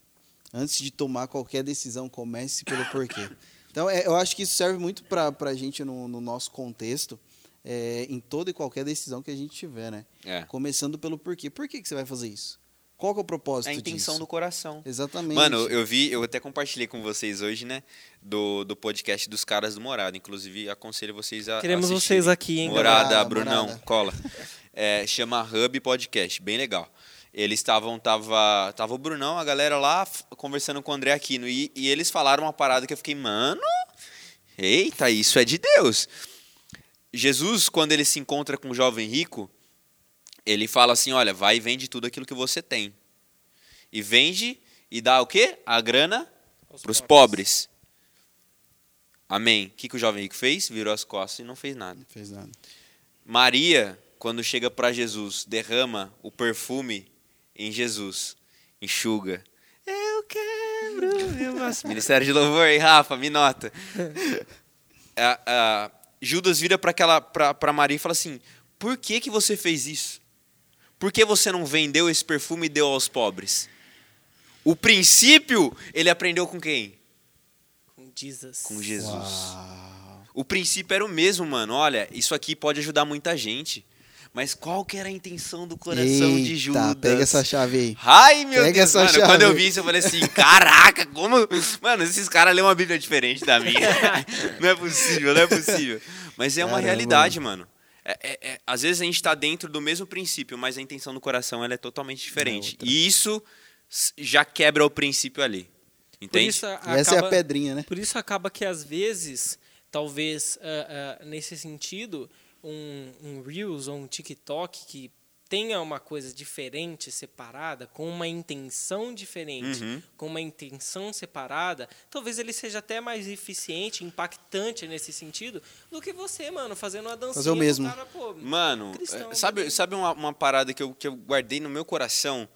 Antes de tomar qualquer decisão, comece pelo porquê. Então, é, eu acho que isso serve muito para a gente no, no nosso contexto, é, em toda e qualquer decisão que a gente tiver, né? É. Começando pelo porquê. Por que, que você vai fazer isso? Qual que é o propósito É a intenção disso? do coração. Exatamente. Mano, eu vi, eu até compartilhei com vocês hoje, né? Do, do podcast dos caras do Morada. Inclusive, aconselho vocês a. Queremos assistirem. vocês aqui, hein, Morada, galera? Brunão, Morada. cola. É, chama Hub Podcast, bem legal. Eles estavam, tava, tava o Brunão, a galera lá conversando com o André Aquino. E, e eles falaram uma parada que eu fiquei, mano, eita, isso é de Deus. Jesus, quando ele se encontra com o jovem rico, ele fala assim: olha, vai e vende tudo aquilo que você tem. E vende e dá o quê? A grana para os pobres. Amém. O que, que o jovem rico fez? Virou as costas e não fez nada. Não fez nada. Maria, quando chega para Jesus, derrama o perfume em Jesus, enxuga. Eu quero meu. Ministério de Louvor, hein, Rafa? Me nota. Judas vira para aquela para Maria e fala assim: Por que que você fez isso? Por que você não vendeu esse perfume e deu aos pobres? O princípio ele aprendeu com quem? Com Jesus. Com Jesus. Uau. O princípio era o mesmo, mano. Olha, isso aqui pode ajudar muita gente. Mas qual que era a intenção do coração de Eita, Judas? pega essa chave aí. Ai, meu Pega Deus, essa mano. chave. Quando eu vi isso, eu falei assim: caraca, como. Mano, esses caras lêem uma Bíblia diferente da minha. não é possível, não é possível. Mas é uma Caramba. realidade, mano. É- é- é- às vezes a gente tá dentro do mesmo princípio, mas a intenção do coração ela é totalmente diferente. e isso já quebra o princípio ali. Por Entende? isso, E essa é a acaba- pedrinha, né? Por isso acaba que às vezes, talvez ah, ah, nesse sentido, um, um Reels ou um TikTok que tenha uma coisa diferente, separada, com uma intenção diferente, Uhum. com uma intenção separada, talvez ele seja até mais eficiente, impactante nesse sentido, do que você, mano, fazendo uma dancinha Fazer o mesmo. Cara, pô, Mano, cristão, é, sabe, sabe uma, uma parada que eu, que eu guardei no meu coração?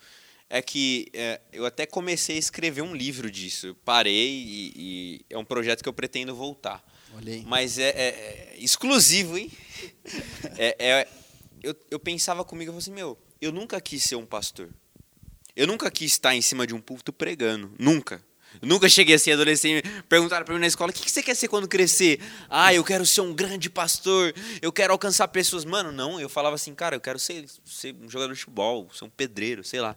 É que é, eu até comecei a escrever um livro disso. Eu parei e, e é um projeto que eu pretendo voltar. Olha aí. Mas é, é- é exclusivo, hein? É, é- eu, eu pensava comigo, eu falei assim, meu, eu nunca quis ser um pastor. Eu nunca quis estar em cima de um púlpito pregando. Nunca. Eu nunca cheguei assim, adolescente, perguntaram pra mim na escola, o que que você quer ser quando crescer? Ah, eu quero ser um grande pastor, eu quero alcançar pessoas. Mano, não, eu falava assim, cara, eu quero ser, ser um jogador de futebol, ser um pedreiro, sei lá.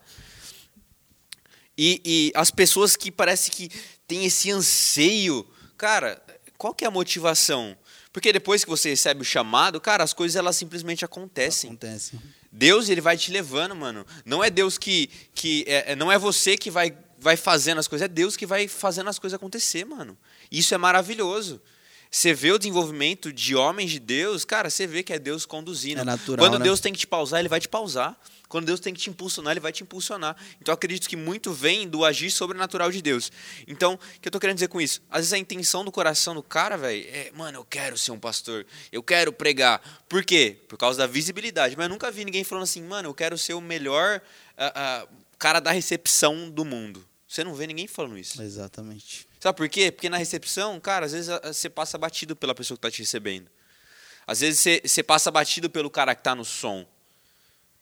E, e as pessoas que parece que têm esse anseio, cara, qual que é a motivação? Porque depois que você recebe o chamado, cara, as coisas elas simplesmente acontecem. Acontece. Deus ele vai te levando, mano. Não é Deus que que é, é- não é você que vai vai fazendo as coisas, é Deus que vai fazendo as coisas acontecer, mano. Isso é maravilhoso. Você vê o desenvolvimento de homens de Deus, cara, você vê que é Deus conduzindo. É natural, Quando né? Deus tem que te pausar, ele vai te pausar. Quando Deus tem que te impulsionar, ele vai te impulsionar. Então eu acredito que muito vem do agir sobrenatural de Deus. Então, o que eu tô querendo dizer com isso? Às vezes a intenção do coração do cara, velho, é, mano, eu quero ser um pastor, eu quero pregar. Por quê? Por causa da visibilidade. Mas eu nunca vi ninguém falando assim, mano, eu quero ser o melhor ah, ah, cara da recepção do mundo. Você não vê ninguém falando isso. Exatamente. Sabe por quê? Porque na recepção, cara, às vezes você passa batido pela pessoa que tá te recebendo. Às vezes você, você passa batido pelo cara que tá no som.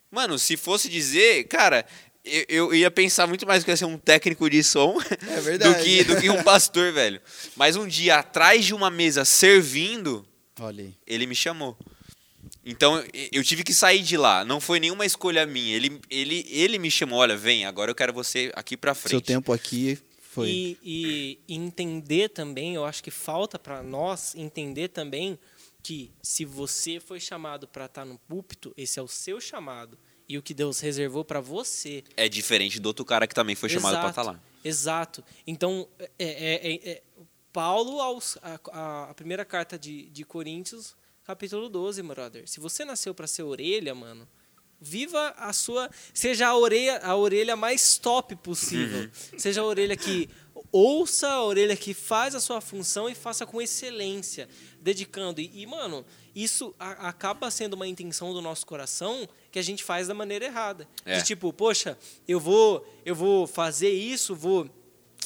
Mano, se fosse dizer, cara, eu, eu ia pensar muito mais que ia ser um técnico de som É do, que, do que um pastor, velho. Mas um dia, atrás de uma mesa servindo, ele me chamou. Então eu- eu tive que sair de lá. Não foi nenhuma escolha minha. Ele, ele, ele me chamou, olha, vem, agora eu quero você aqui pra frente. Seu tempo aqui foi. E, e entender também, eu acho que falta para nós entender também que se você foi chamado para estar no púlpito, esse é o seu chamado. E o que Deus reservou para você. É diferente do outro cara que também foi chamado pra estar lá. Exato. Então, é, é- é- é- Paulo, aos, a, a- a primeira carta de, de Coríntios, capítulo 12, brother. Se você nasceu para ser orelha, mano, viva a sua. Seja a orelha, a orelha mais top possível. Seja a orelha que ouça, a orelha que faz a sua função e faça com excelência, dedicando. E, e, mano, isso a- acaba sendo uma intenção do nosso coração que a gente faz da maneira errada. É. De tipo, poxa, eu vou, eu vou fazer isso, vou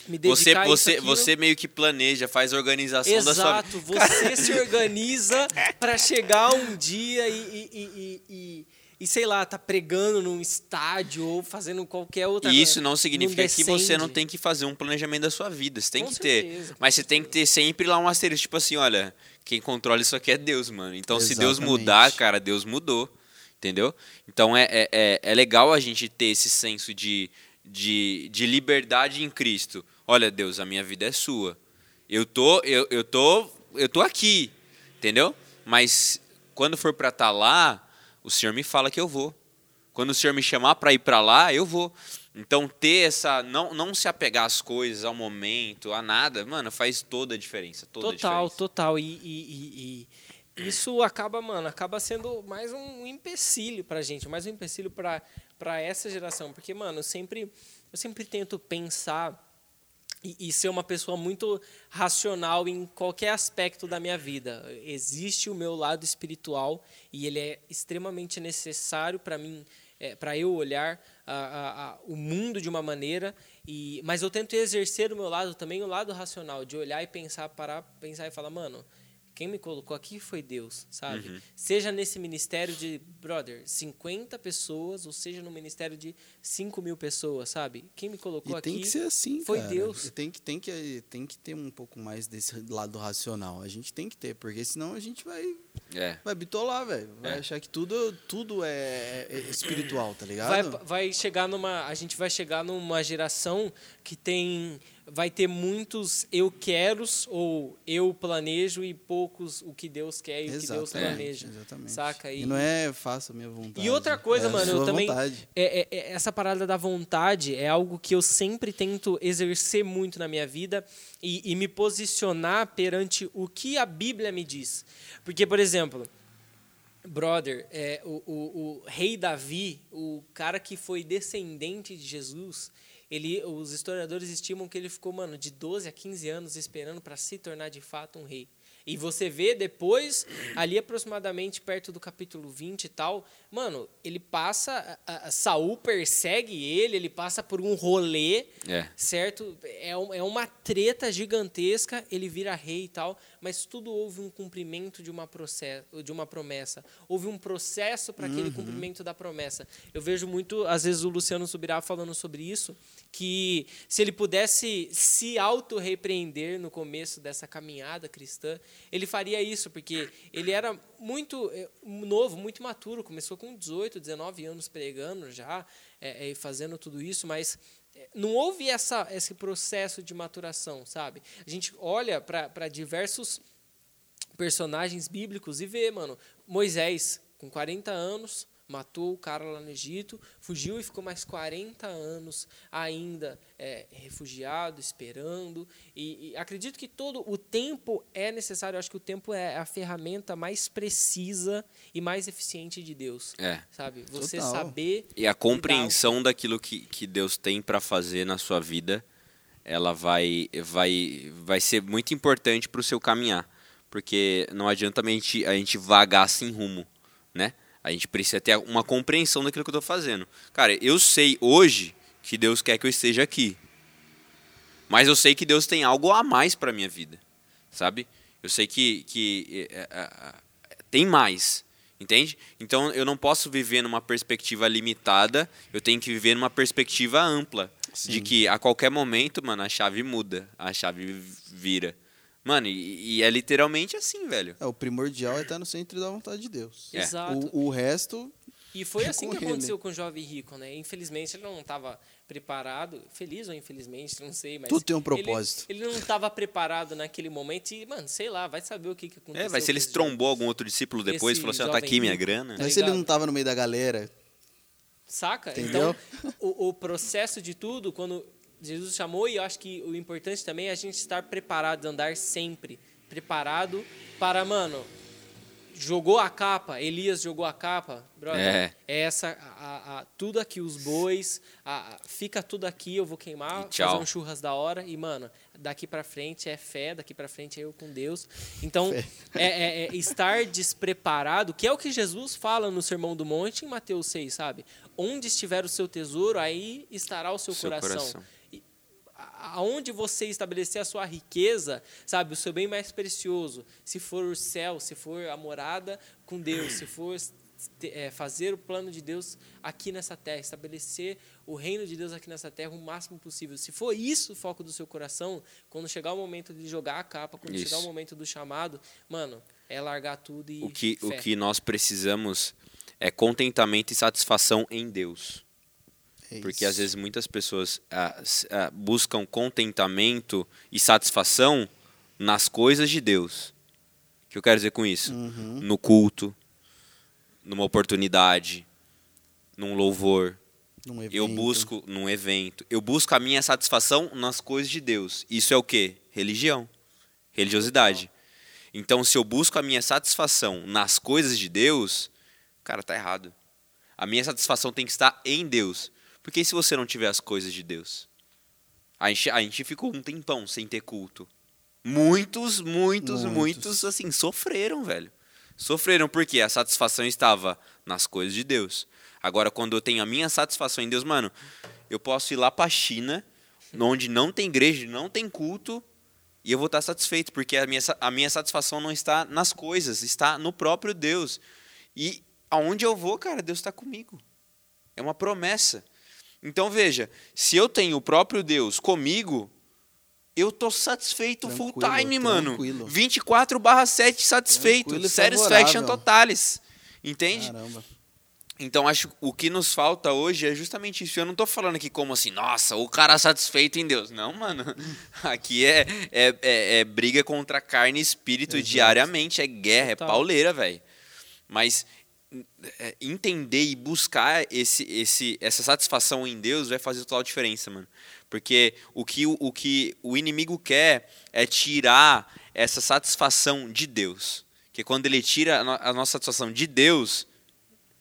me Você, você, você meio que planeja, faz a organização da sua Exato, você se organiza para chegar um dia e, e, e, e, sei lá, tá pregando num estádio ou fazendo qualquer outra E isso coisa. não significa Num que você não tem que fazer um planejamento da sua vida. Você tem Com que certeza, ter. Mas você tem que ter sempre lá um asterisco, tipo assim, olha, quem controla isso aqui é Deus, mano. Então, se Deus Exatamente. mudar, cara, Deus mudou. Entendeu? Então é, é, é, é legal a gente ter esse senso de, de, de liberdade em Cristo. Olha, Deus, a minha vida é sua. Eu tô, eu, eu tô, eu tô aqui, entendeu? Mas quando for para estar lá, o Senhor me fala que eu vou. Quando o Senhor me chamar para ir para lá, eu vou. Então ter essa não, não se apegar às coisas, ao momento, a nada, mano, faz toda a diferença, toda a Total, diferença. total. E, e- e- e isso acaba, mano, acaba sendo mais um empecilho pra gente, mais um empecilho pra, pra essa geração. Porque, mano, eu sempre, eu sempre tento pensar e, e ser uma pessoa muito racional em qualquer aspecto da minha vida. Existe o meu lado espiritual e ele é extremamente necessário para mim, para eu olhar a- a- a- o mundo de uma maneira. E, mas eu tento exercer o meu lado também, o lado racional, de olhar e pensar, parar, pensar e falar, mano, quem me colocou aqui foi Deus, sabe? Uhum. Seja nesse ministério de, brother, 50 pessoas, ou seja no ministério de 5 mil pessoas, sabe? Quem me colocou E aqui tem que ser assim, foi cara. Deus. E Tem que, tem, que, tem que ter um pouco mais desse lado racional. A gente tem que ter, porque senão a gente vai, É. vai bitolar, velho. Vai É. achar que tudo, tudo é, é espiritual, tá ligado? vai, vai chegar numa a gente vai chegar numa geração que tem vai ter muitos eu queros ou eu planejo e poucos o que Deus quer e o que Deus Exatamente, planeja Exatamente. saca E, e, não é faça a minha vontade. e outra coisa é mano eu também é, é- é- essa parada da vontade é algo que eu sempre tento exercer muito na minha vida e, e me posicionar perante o que a Bíblia me diz porque por exemplo Brother, é, o, o, o rei Davi, o cara que foi descendente de Jesus, ele, os historiadores estimam que ele ficou, mano, de 12 a 15 anos esperando para se tornar de fato um rei. E você vê depois, ali aproximadamente perto do capítulo 20 e tal, mano, ele passa, a, a, Saul persegue ele, ele passa por um rolê, É. certo? É, um- é uma treta gigantesca, ele vira rei e tal, mas tudo houve um cumprimento de uma, processo, de uma promessa. Houve um processo para aquele cumprimento da promessa. Eu vejo muito, às vezes, o Luciano Subirá falando sobre isso, que se ele pudesse se auto-repreender no começo dessa caminhada cristã, ele faria isso, porque ele era muito eh, novo, muito maturo, começou com 18, 19 anos pregando já, eh, eh, fazendo tudo isso, mas não houve essa, esse processo de maturação, sabe? A gente olha para diversos personagens bíblicos e vê, mano, Moisés, com 40 anos, matou o cara lá no Egito, fugiu e ficou mais 40 anos ainda é, refugiado, esperando. E, e, acredito que todo o tempo é necessário. Acho que o tempo é a ferramenta mais precisa e mais eficiente de Deus. É. Sabe? Você Total. saber. E a compreensão daquilo que, que Deus tem para fazer na sua vida, ela vai, vai, vai ser muito importante para o seu caminhar. Porque não adianta a gente, a gente vagar sem rumo, né? A gente precisa ter uma compreensão daquilo que eu estou fazendo. Cara, eu sei hoje que Deus quer que eu esteja aqui. Mas eu sei que Deus tem algo a mais para minha vida, sabe? Eu sei que, que é, é, tem mais, entende? Então eu não posso viver numa perspectiva limitada, eu tenho que viver numa perspectiva ampla. Sim. De que a qualquer momento, mano, a chave muda, a chave vira. Mano, e, e é literalmente assim, velho. É, o primordial é estar no centro da vontade de Deus. É. Exato. O, o resto, E foi É assim que ele. aconteceu com o jovem rico, né? Infelizmente ele não estava preparado, feliz ou infelizmente, não sei, mas Tudo tem um ele- propósito. Ele, não estava preparado naquele momento e, mano, sei lá, vai saber o que, que aconteceu. É, vai se ele trombou algum outro discípulo depois e esse falou assim, ó, tá aqui minha grana. Tá mas se ele não tava no meio da galera, Saca? Entendeu? Então, o, o processo de tudo, quando Jesus chamou, e eu acho que o importante também é a gente estar preparado, andar sempre preparado para, mano, jogou a capa, Elias jogou a capa, brother, É. é essa, a, a- tudo aqui, os bois, a- a- fica tudo aqui, eu vou queimar, tchau. fazer um churras da hora, e, mano, daqui pra frente é fé, daqui pra frente é eu com Deus. Então, é, é- é estar despreparado, que é o que Jesus fala no Sermão do Monte em Mateus 6, sabe? Onde estiver o seu tesouro, aí estará o seu, Seu coração. coração. Aonde você estabelecer a sua riqueza, sabe? O seu bem mais precioso. Se for o céu, se for a morada com Deus, se for é, fazer o plano de Deus aqui nessa terra, estabelecer o reino de Deus aqui nessa terra o máximo possível. Se for isso o foco do seu coração, quando chegar o momento de jogar a capa, quando chegar o Isso. momento do chamado, mano, é largar tudo e O que, o que nós precisamos é contentamento e satisfação em Deus. É Porque às vezes muitas pessoas ah, ah, buscam contentamento e satisfação nas coisas de Deus. O que eu quero dizer com isso? Uhum. No culto, numa oportunidade, num louvor. Num Eu busco num evento. Eu busco a minha satisfação nas coisas de Deus. Isso é o quê? Religião. Religiosidade. Então, se eu busco a minha satisfação nas coisas de Deus, cara, tá errado. A minha satisfação tem que estar em Deus. Porque se você não tiver as coisas de Deus? A gente, a gente ficou um tempão sem ter culto. Muitos, muitos, Muitos. muitos, assim, sofreram, velho. Sofreram porque a satisfação estava nas coisas de Deus. Agora, quando eu tenho a minha satisfação em Deus, mano, eu posso ir lá pra China, onde não tem igreja, não tem culto, e eu vou estar satisfeito, porque a minha, a minha satisfação não está nas coisas, está no próprio Deus. E aonde eu vou, cara, Deus está comigo. É uma promessa. Então veja, se eu tenho o próprio Deus comigo, eu tô satisfeito full Tranquilo, time, mano. tranquilo. 24 barra 7 satisfeito. Tranquilo Satisfaction favorável. totalis. Entende? Caramba. Então acho que o que nos falta hoje é justamente isso. Eu não tô falando aqui como assim, nossa, o cara satisfeito em Deus. Não, mano. Aqui é, é, é- é briga contra carne e espírito Exato. diariamente. É guerra, é Total. pauleira, velho. Mas é, entender e buscar esse, esse, essa satisfação em Deus vai fazer total diferença, mano. Porque o que o, que o inimigo quer é tirar essa satisfação de Deus. Que quando ele tira a nossa satisfação de Deus,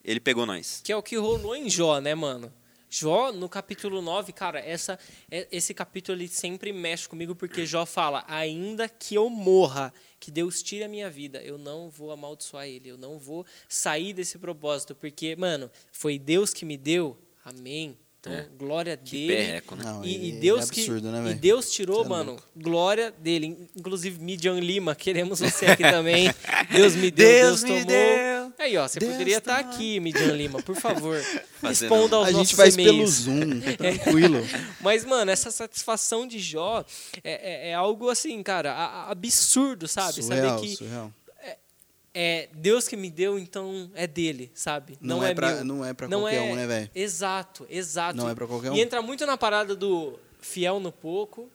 ele pegou nós. Que é o que rolou em Jó, né, mano? Jó, no capítulo 9, cara, essa, é- esse capítulo ele sempre mexe comigo porque Jó fala: ainda que eu morra, que Deus tire a minha vida, eu não vou amaldiçoar ele, eu não vou sair desse propósito, porque, mano, foi Deus que me deu, amém. Então, É. glória Que dele. perreco, né? Não, E, e é- Deus é absurdo, que né, e? Deus tirou, é mano, glória dele. Inclusive Midian Lima, queremos você aqui também. Deus me deu, Deus, Deus me tomou. deu. Aí, ó, você Deus poderia estar tomou. aqui, Midian Lima, por favor. Fazer Responda aos A nossos gente faz pelo e-mails. Zoom, tranquilo. Mas, mano, essa satisfação de Jó é, é- é algo assim, cara, a- a- absurdo, sabe? surreal, Saber que surreal. é Deus que me deu, então é dele, sabe? Não, Não, é, é, pra, meu. não é pra Não qualquer é- um, né, velho? Exato, exato. Não é pra qualquer um. E entra muito na parada do fiel no pouco.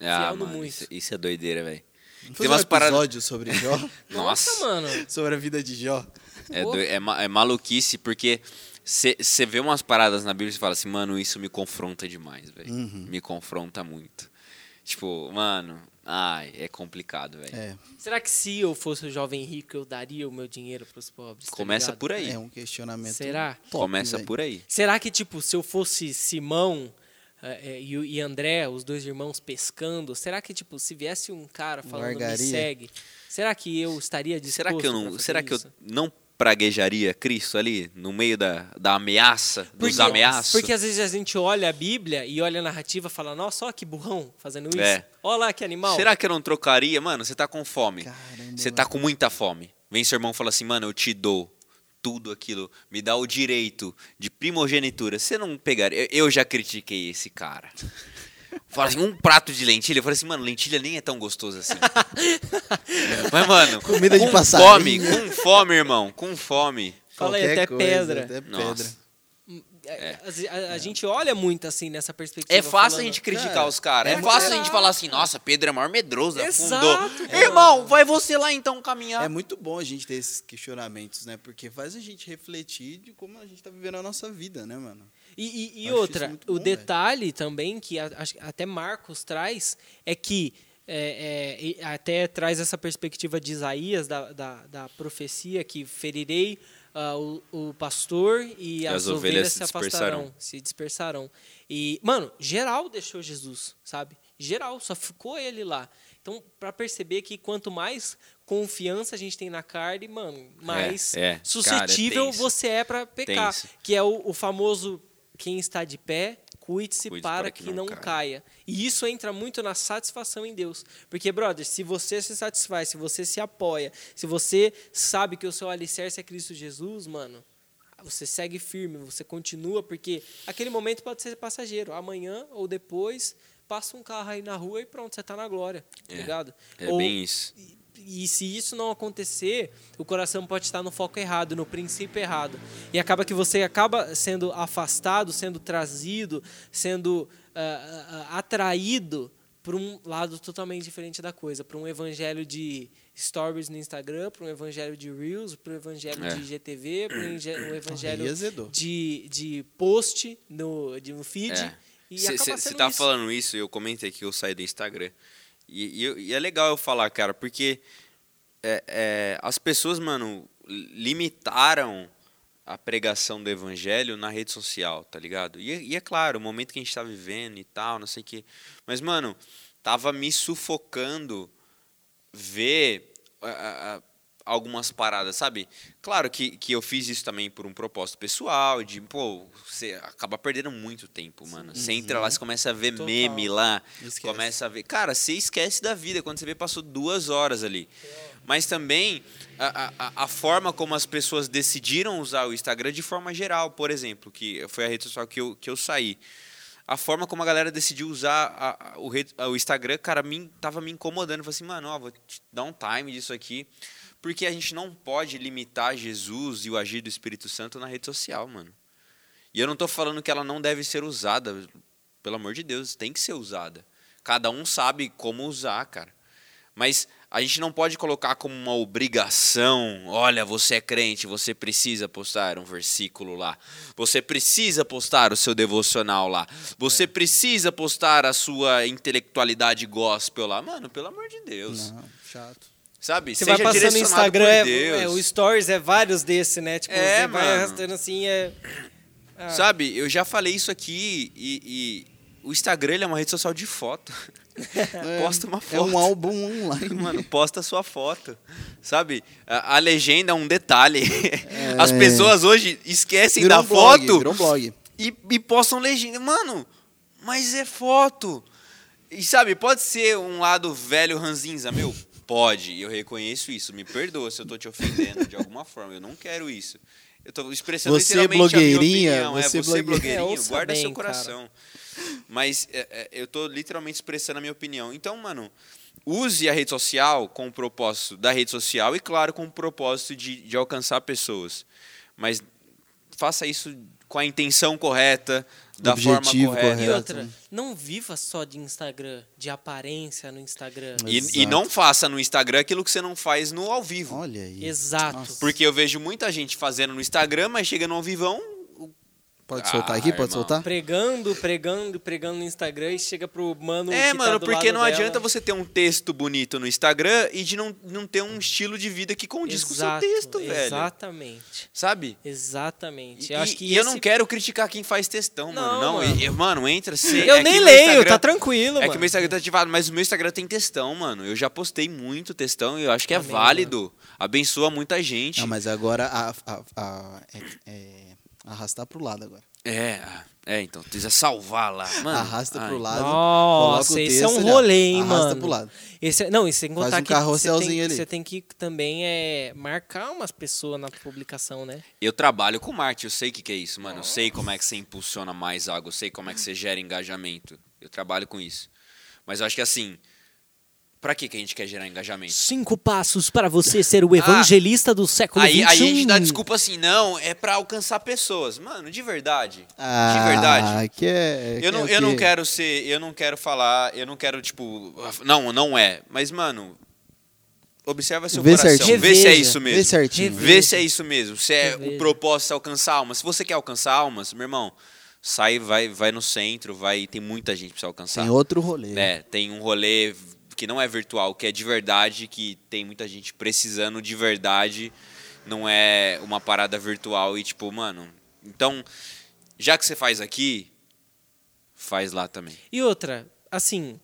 Ah, Fiel no mano, muito. isso, isso é doideira, velho. Vamos Tem umas um episódio sobre Jó, Nossa, Nossa. mano. sobre a vida de Jó. É, doi- é, ma- é maluquice, porque você vê umas paradas na Bíblia e fala assim, mano, isso me confronta demais, velho. Uhum. Me confronta muito. Tipo, mano, ai, é complicado, velho. É, Será que se eu fosse o jovem rico, eu daria o meu dinheiro pros pobres? tá Começa ligado? por aí. é um questionamento. Será? top, Começa velho. por aí. Será que, tipo, se eu fosse Simão e, o- e André, os dois irmãos pescando, será que, tipo, se viesse um cara falando, me Largaria? segue, será que eu estaria disposto Será que eu não, será que eu não praguejaria Cristo ali no meio da, da ameaça, dos Porque- ameaços? Porque às vezes a gente olha a Bíblia e olha a narrativa e fala, nossa, olha que burrão fazendo isso. É. Olha lá que animal. Será que eu não trocaria? Mano, você tá com fome. Caramba, Você tá com muita fome. Vem seu irmão e fala assim, mano, eu te dou tudo aquilo, me dá o direito de primogenitura. Você não pegaria. Eu, eu já critiquei esse cara. Fala assim, um prato de lentilha. Eu falei assim, mano, lentilha nem é tão gostoso assim. Mas, mano, Comida de com passarinho. fome, com fome, irmão, com fome. Fala aí, Qualquer até coisa, pedra. Até Nossa. Pedra. É, A, a- a gente olha muito assim nessa perspectiva. É fácil falando- a gente criticar Cara, os caras. É, é fácil a gente falar assim, nossa, Pedro é maior medroso, afundou. Cara. Irmão, vai você lá então caminhar. É muito bom a gente ter esses questionamentos, né? Porque faz a gente refletir de como a gente tá vivendo a nossa vida, né, mano? E, e- e outra, muito o bom, detalhe também que a- até Marcos traz é que é, é, até traz essa perspectiva de Isaías da, da, da profecia que ferirei ah, o, o pastor e, as, ovelhas, se afastarão, se dispersarão. E mano, geral deixou Jesus, sabe? Geral, só ficou ele lá. Então, para perceber que quanto mais confiança a gente tem na carne, mano, mais é. Cara, é suscetível tenso. você é para pecar. Tenso. Que é o, o famoso quem está de pé, cuide-se Cuide para, que, não, caia. caia. E isso entra muito na satisfação em Deus. Porque, brother, se você se satisfaz, se você se apoia, se você sabe que o seu alicerce é Cristo Jesus, mano, você segue firme, você continua, porque aquele momento pode ser passageiro. Amanhã ou depois, passa um carro aí na rua e pronto, você tá na glória, tá É. ligado? É Ou- bem isso. E se isso não acontecer, o coração pode estar no foco errado, no princípio errado. E acaba que você acaba sendo afastado, sendo trazido, sendo ah, atraído para um lado totalmente diferente da coisa, para um evangelho de stories no Instagram, para um evangelho de reels, para um evangelho É. de GTV, para um evangelho azedou. de, de post no, de um feed. Você sendo tá isso. falando isso, eu comentei que eu saí do Instagram. E, e e é legal eu falar, cara, porque é, é, as pessoas, mano, limitaram a pregação do evangelho na rede social, tá ligado? E, é- e é claro, o momento que a gente tá vivendo e tal, não sei o quê. Mas, mano, tava me sufocando ver a- a- algumas paradas, sabe? Claro que, que eu fiz isso também por um propósito pessoal, de, pô, você acaba perdendo muito tempo, mano. Você entra lá, você começa a ver Total. meme lá, Esquece. começa a ver. Cara, você esquece da vida quando você vê, passou duas horas ali. Mas também a, a, a forma como as pessoas decidiram usar o Instagram de forma geral, por exemplo, que foi a rede social que eu, que eu saí. A forma como a galera decidiu usar a- a- o, o Instagram, cara, me, tava me incomodando. Eu falei assim, mano, ó, vou te dar um time disso aqui. Porque a gente não pode limitar Jesus e o agir do Espírito Santo na rede social, mano. E eu não tô falando que ela não deve ser usada. Pelo amor de Deus, tem que ser usada. Cada um sabe como usar, cara. Mas a gente não pode colocar como uma obrigação. Olha, você é crente, você precisa postar um versículo lá. Você precisa postar o seu devocional lá. Você precisa postar a sua intelectualidade gospel lá. Mano, pelo amor de Deus. Não, chato. Sabe? Você Seja vai passando no Instagram, por é, Deus. é, o Stories é vários desses, né? Tipo, É, você vai mano. arrastando assim, é... Ah, Sabe, eu já falei isso aqui e, e o Instagram ele é uma rede social de foto. Posta uma foto. É um álbum online. Mano, posta sua foto. Sabe? A, a legenda é um detalhe. As pessoas hoje esquecem Virou da um blog, foto Virou um blog. e, e postam legenda. Mano, mas é foto. E sabe, pode ser um lado velho ranzinza, meu? Pode, eu reconheço isso. Me perdoa se eu tô te ofendendo de alguma forma. Eu não quero isso. Eu tô expressando Você, literalmente a minha blogueirinha, opinião. você, é, você blogueirinha. blogueirinho, É, guarda bem, seu cara. coração. Mas é, é, eu tô literalmente expressando a minha opinião. Então, mano, use a rede social com o propósito da rede social e, claro, com o propósito de, de alcançar pessoas. Mas faça isso com a intenção correta, da Objetivo, forma correta. E outra, não viva só de Instagram, de aparência no Instagram. E, e não faça no Instagram aquilo que você não faz no ao vivo. Olha aí. Exato. Nossa. Porque eu vejo muita gente fazendo no Instagram, mas chega no ao vivão. Pode soltar Ah, aqui? Pode irmão. soltar? Pregando, pregando, pregando no Instagram e chega pro mano. É, que tá mano, do porque lado não dela. adianta você ter um texto bonito no Instagram e de não, não ter um estilo de vida que condiz com o seu Exato, texto, velho. Exatamente. Sabe? Exatamente. E, eu acho que e eu não esse- quero criticar quem faz textão, mano. Não, Não, mano. e- mano, entra. Cê, Eu é nem leio, Instagram- tá tranquilo, É mano. que meu Instagram tá ativado, mas o meu Instagram tem textão, mano. Eu já postei muito textão e eu acho que é Amém, válido. Abençoa muita gente. Não, mas agora a, a- a- é, é arrastar pro lado agora. É, é, então, precisa salvar lá. Mano, Arrasta ai. pro lado. coloca Nossa, o esse é um texto rolê, hein, Arrasta mano. pro lado. Esse, é- não, e sem contar Faz um que você tem, ali. você tem que também é, marcar umas pessoas na publicação, né? Eu trabalho com marketing, eu sei o que, que é isso, mano. Eu sei como é que você impulsiona mais algo, eu sei como é que você gera engajamento. Eu trabalho com isso. Mas eu acho que assim, pra que, que a gente quer gerar engajamento? Cinco passos para você ser o evangelista do século Aí, XXI. aí a gente dá desculpa assim, não, é pra alcançar pessoas. Mano, de verdade. Ah, de verdade. que é, que Eu não, é eu não quero ser, eu não quero falar, eu não quero, tipo, não, não é. Mas, mano, observa seu Vê coração. certinho. Vê se é isso Vê mesmo. certinho. Reveja. Vê se é isso mesmo. Se é Reveja. o propósito é alcançar almas. Se você quer alcançar almas, meu irmão, sai, vai, vai no centro, vai. Tem muita gente pra você alcançar. Tem outro rolê. É, tem um rolê que não é virtual, que é de verdade, que tem muita gente precisando de verdade. Não é uma parada virtual e tipo, mano. Então, já que você faz aqui, faz lá também. E outra, assim,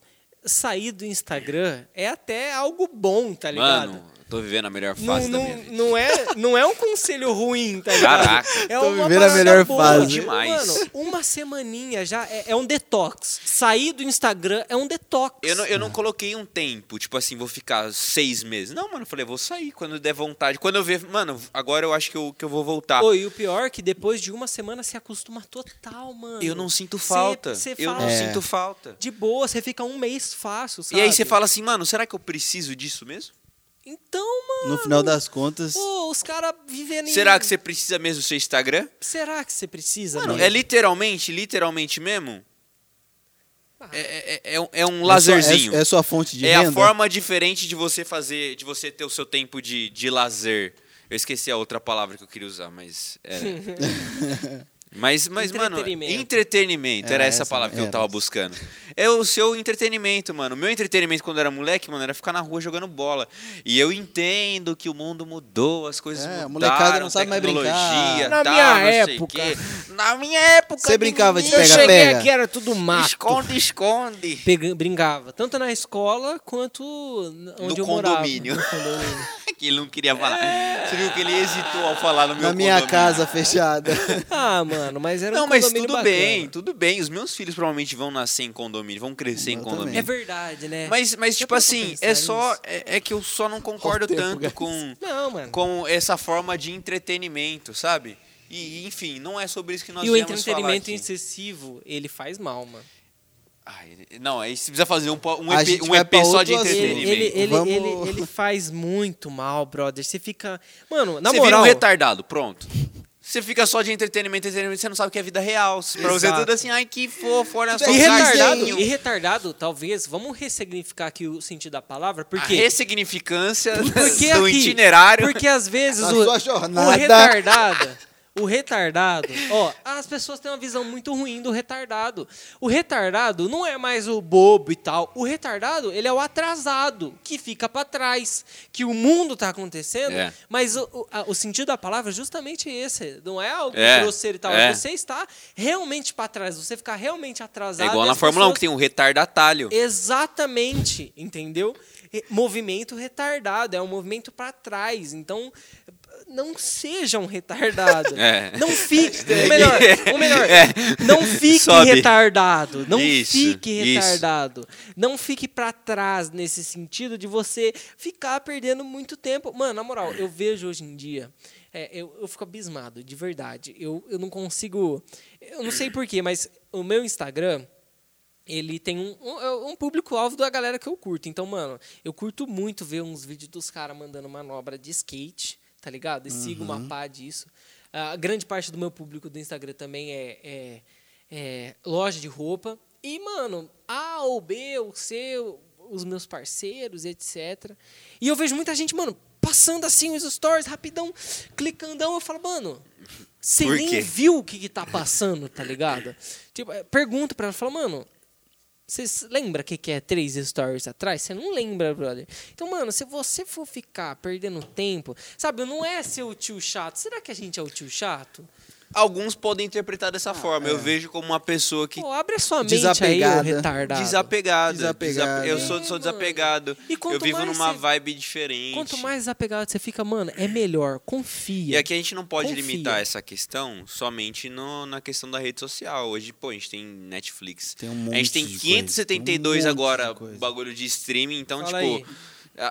sair do Instagram é até algo bom, tá ligado? Mano, tô vivendo a melhor não, fase da não, minha vida. não, é, não é um conselho ruim, tá ligado? Caraca. é Tô uma vivendo a melhor boa. fase. Demais. Mano, uma semaninha já é, é um detox. Sair do Instagram é um detox. Eu não, eu não coloquei um tempo, tipo assim, vou ficar seis meses. Não, mano, eu falei, vou sair quando der vontade. Quando eu ver, mano, agora eu acho que eu, que eu vou voltar. Pô, e o pior é que depois de uma semana se acostuma total, mano. Eu não sinto Cê- falta. cê eu fala, não É. sinto falta. De boa, você fica um mês fácil, sabe? E aí você fala assim, mano, será que eu preciso disso mesmo? Então, mano. No final das contas, Pô, os caras vivendo em... Será que você precisa mesmo do seu Instagram? Será que você precisa Mano, mesmo? é literalmente, literalmente mesmo. Ah. É, é, é um, é um é sua- lazerzinho. É, é sua fonte de É renda. a forma diferente de você fazer, de você ter o seu tempo de, de lazer. Eu esqueci a outra palavra que eu queria usar, mas. Era. mas, mas, mano, Entretenimento. entretenimento. Era É, essa essa- palavra que eu era tava buscando. É o seu entretenimento, mano. O meu entretenimento quando eu era moleque, mano, era ficar na rua jogando bola. E eu entendo que o mundo mudou, as coisas É, a mudaram. molecada não sabe mais tecnologia, brincar. Na tal, minha época. Na minha época. Você brincava de Eu pega, cheguei pega. aqui, era tudo mato. Esconde, esconde. Pega- brincava, tanto na escola quanto onde No eu morava. condomínio. No condomínio. que ele não queria falar. Você viu que ele hesitou ao falar no meu Na minha condomínio. casa fechada. ah, mano, mas era um Não, mas tudo bacana. bem, tudo bem. Os meus filhos provavelmente vão nascer em condomínio, vão crescer em Eu condomínio. É verdade, né? Mas, mas tipo assim, é só. nisso? É, é que eu só não concordo tempo, tanto guys. com, Não, mano. com essa forma de entretenimento, sabe? E, enfim, não é sobre isso que nós e o entretenimento excessivo, ele faz mal, mano. Ai, não, aí você precisa fazer um, um EP, um EP só de entretenimento. ele, ele, Vamos- ele, ele faz muito mal, brother. Você fica. Mano, na você vira moral. um retardado, pronto. Você fica só de entretenimento, entretenimento, você não sabe o que é vida real. Pra você é tudo assim, ai que fofo, olha só E o retardado, e retardado, talvez, vamos ressignificar aqui o sentido da palavra, A porque ressignificância Porque do aqui- itinerário. Porque às vezes o, o retardado, o retardado, ó, as pessoas têm uma visão muito ruim do retardado. O retardado não é mais o bobo e tal. O retardado, ele é o atrasado, que fica pra trás, que o mundo tá acontecendo, É. mas o, o, a- o sentido da palavra é justamente esse, não é algo É, grosseiro e tal, é. você está realmente pra trás, você ficar realmente atrasado. É igual na Fórmula 1, pessoas- que tem um retardatalho. Exatamente, entendeu? Movimento retardado, é um movimento para trás. Então, não seja um retardado. É. Não fique. O melhor, o melhor É. não fique Sobe. retardado. Não Isso, fique isso. retardado. Não fique para trás nesse sentido de você ficar perdendo muito tempo. Mano, na moral, eu vejo hoje em dia. é, eu, eu fico abismado, de verdade. Eu, eu não consigo. Eu não sei porquê, mas o meu Instagram ele tem um, um, um público-alvo da galera que eu curto. Então, mano, eu curto muito ver uns vídeos dos caras mandando manobra de skate, tá ligado? E sigo uma pá disso. A grande parte do meu público do Instagram também é, é, é, loja de roupa. E, mano, A ou B ou C, os meus parceiros, etc. E eu vejo muita gente, mano, passando assim os stories, rapidão, clicandão. Eu falo, mano, você nem viu o que, que tá passando, tá ligado? Tipo, é, pergunta pra ela, fala, mano, você lembra o que, que é três stories atrás? Você não lembra, brother. Então, mano, se você for ficar perdendo tempo, sabe, não é ser o tio chato. Será que a gente é o tio chato? Alguns podem interpretar dessa forma. Eu vejo como uma pessoa que Pô, abre a sua mente aí, Desapegada. ô retardado. desapegado. Desapegado. desap- Eu É, sou, sou desapegado. E Eu vivo numa você- vibe diferente. Quanto mais desapegado você fica, mano, é melhor. Confia. E aqui a gente não pode Confia. limitar essa questão somente no- na questão da rede social. Hoje, pô, a gente tem Netflix. Tem um a gente tem monte de 572 coisa, tem um agora de bagulho de streaming, então, Fala tipo, aí.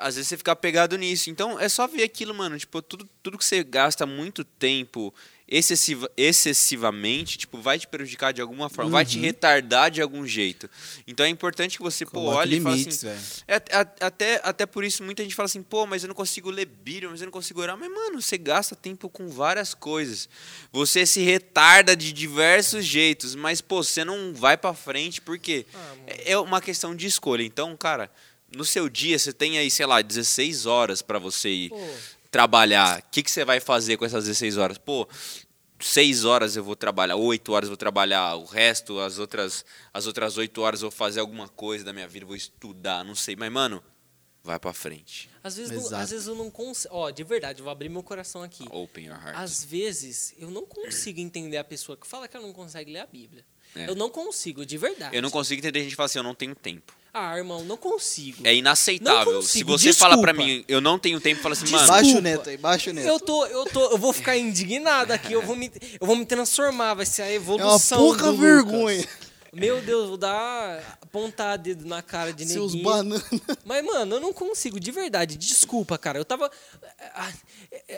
às vezes você fica pegado nisso. Então, é só ver aquilo, mano, tipo, tudo, tudo que você gasta muito tempo excessiva, excessivamente, tipo, vai te prejudicar de alguma forma, vai te retardar de algum jeito. Então é importante que você, pô, Uhum. Olhe e fale limites, assim, é, a- até, até por isso muita gente fala assim, pô, mas eu não consigo ler Bíblia, mas eu não consigo orar. Mas, mano, você gasta tempo com várias coisas. Você se retarda de diversos jeitos, mas, pô, você não vai pra frente porque Ah, é é uma questão de escolha. Então, cara, no seu dia você tem aí, sei lá, 16 horas pra você ir Pô, trabalhar. O que, que você vai fazer com essas 16 horas? Pô, seis horas eu vou trabalhar, oito horas eu vou trabalhar, o resto, as outras, as outras oito horas eu vou fazer alguma coisa da minha vida, vou estudar, não sei. Mas, mano, vai pra frente. às vezes, não, às vezes eu não consigo. Ó, de verdade, eu vou abrir meu coração aqui. Open your heart. Às vezes eu não consigo entender a pessoa que fala que ela não consegue ler a Bíblia. É. Eu não consigo, de verdade. Eu não consigo entender a gente falar assim, eu não tenho tempo. Ah, irmão, não consigo. É inaceitável. Não Se consigo, você fala pra desculpa. mim, eu não tenho tempo, fala assim, Desculpa. mano, Baixa o neto aí, baixa o neto. Eu tô, eu tô, eu vou ficar indignado aqui, eu vou me, eu vou me transformar, vai ser a é uma evolução pouca do Lucas. vergonha. Meu Deus, vou dar apontar dedo na cara de Seus neguinho. bananas. Mas, mano, eu não consigo, de verdade. Desculpa, cara. Eu tava.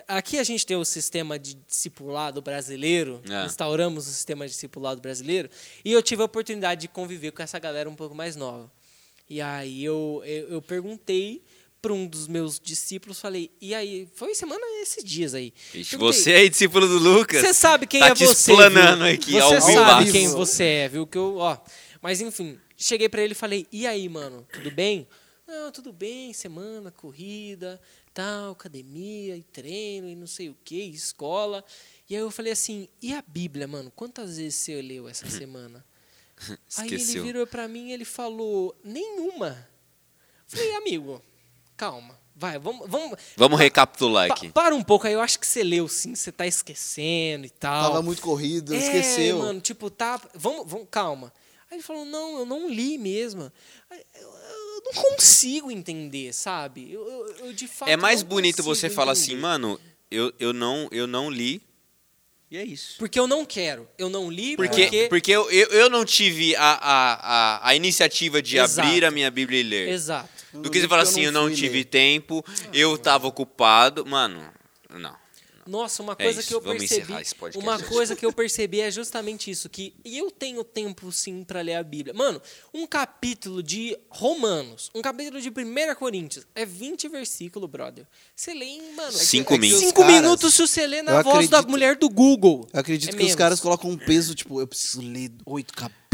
Aqui a gente tem o sistema de discipulado brasileiro. É. Instauramos o sistema de discipulado brasileiro. E eu tive a oportunidade de conviver com essa galera um pouco mais nova. E aí eu, eu, eu perguntei para um dos meus discípulos, falei, e aí, foi semana esses dias aí. Ixi, você é discípulo do Lucas. você sabe quem tá é te você. explanando viu? aqui, Você sabe vivaço. quem você é, viu? Que eu, ó. Mas enfim, cheguei pra ele e falei: "E aí, mano, tudo bem?" "Não, tudo bem, semana, corrida, tal, academia e treino e não sei o que, escola". E aí eu falei assim: "E a Bíblia, mano? Quantas vezes você leu essa semana?" Aí ele Esqueceu. virou pra mim e ele falou: "Nenhuma". Falei: "Amigo, calma. Vai, vamos vamos Vamos recapitular Pa- aqui. para um pouco aí, eu acho que você leu sim, você tá esquecendo e tal. Tava muito corrido, É, esqueceu. mano, tipo, tá. Vamos, vamos, calma. Aí ele falou, não, eu não li mesmo. Eu, eu não consigo entender, sabe? Eu, eu, eu, de fato. É mais bonito você falar assim, entender. mano, eu, eu, não, eu não li. E é isso. Porque eu não quero. Eu não li Porque, porque. porque eu, eu, eu não tive a, a, a, a iniciativa de Exato. abrir a minha Bíblia e ler. Exato. Eu Do não que você fala porque assim, eu não fui tive ler. tempo, eu tava ocupado. Mano, não. Nossa, uma É coisa isso, que eu vamos percebi. encerrar esse podcast Uma coisa que eu percebi é justamente isso: que eu tenho tempo sim pra ler a Bíblia. Mano, um capítulo de Romanos, um capítulo de 1 Coríntios, é 20 versículos, brother. Você lê em, mano. Cinco É que os minutos. Cinco caras- minutos se você lê na voz da acredito- mulher do Google. Eu acredito É que menos. os caras colocam um peso, tipo, eu preciso ler oito capítulos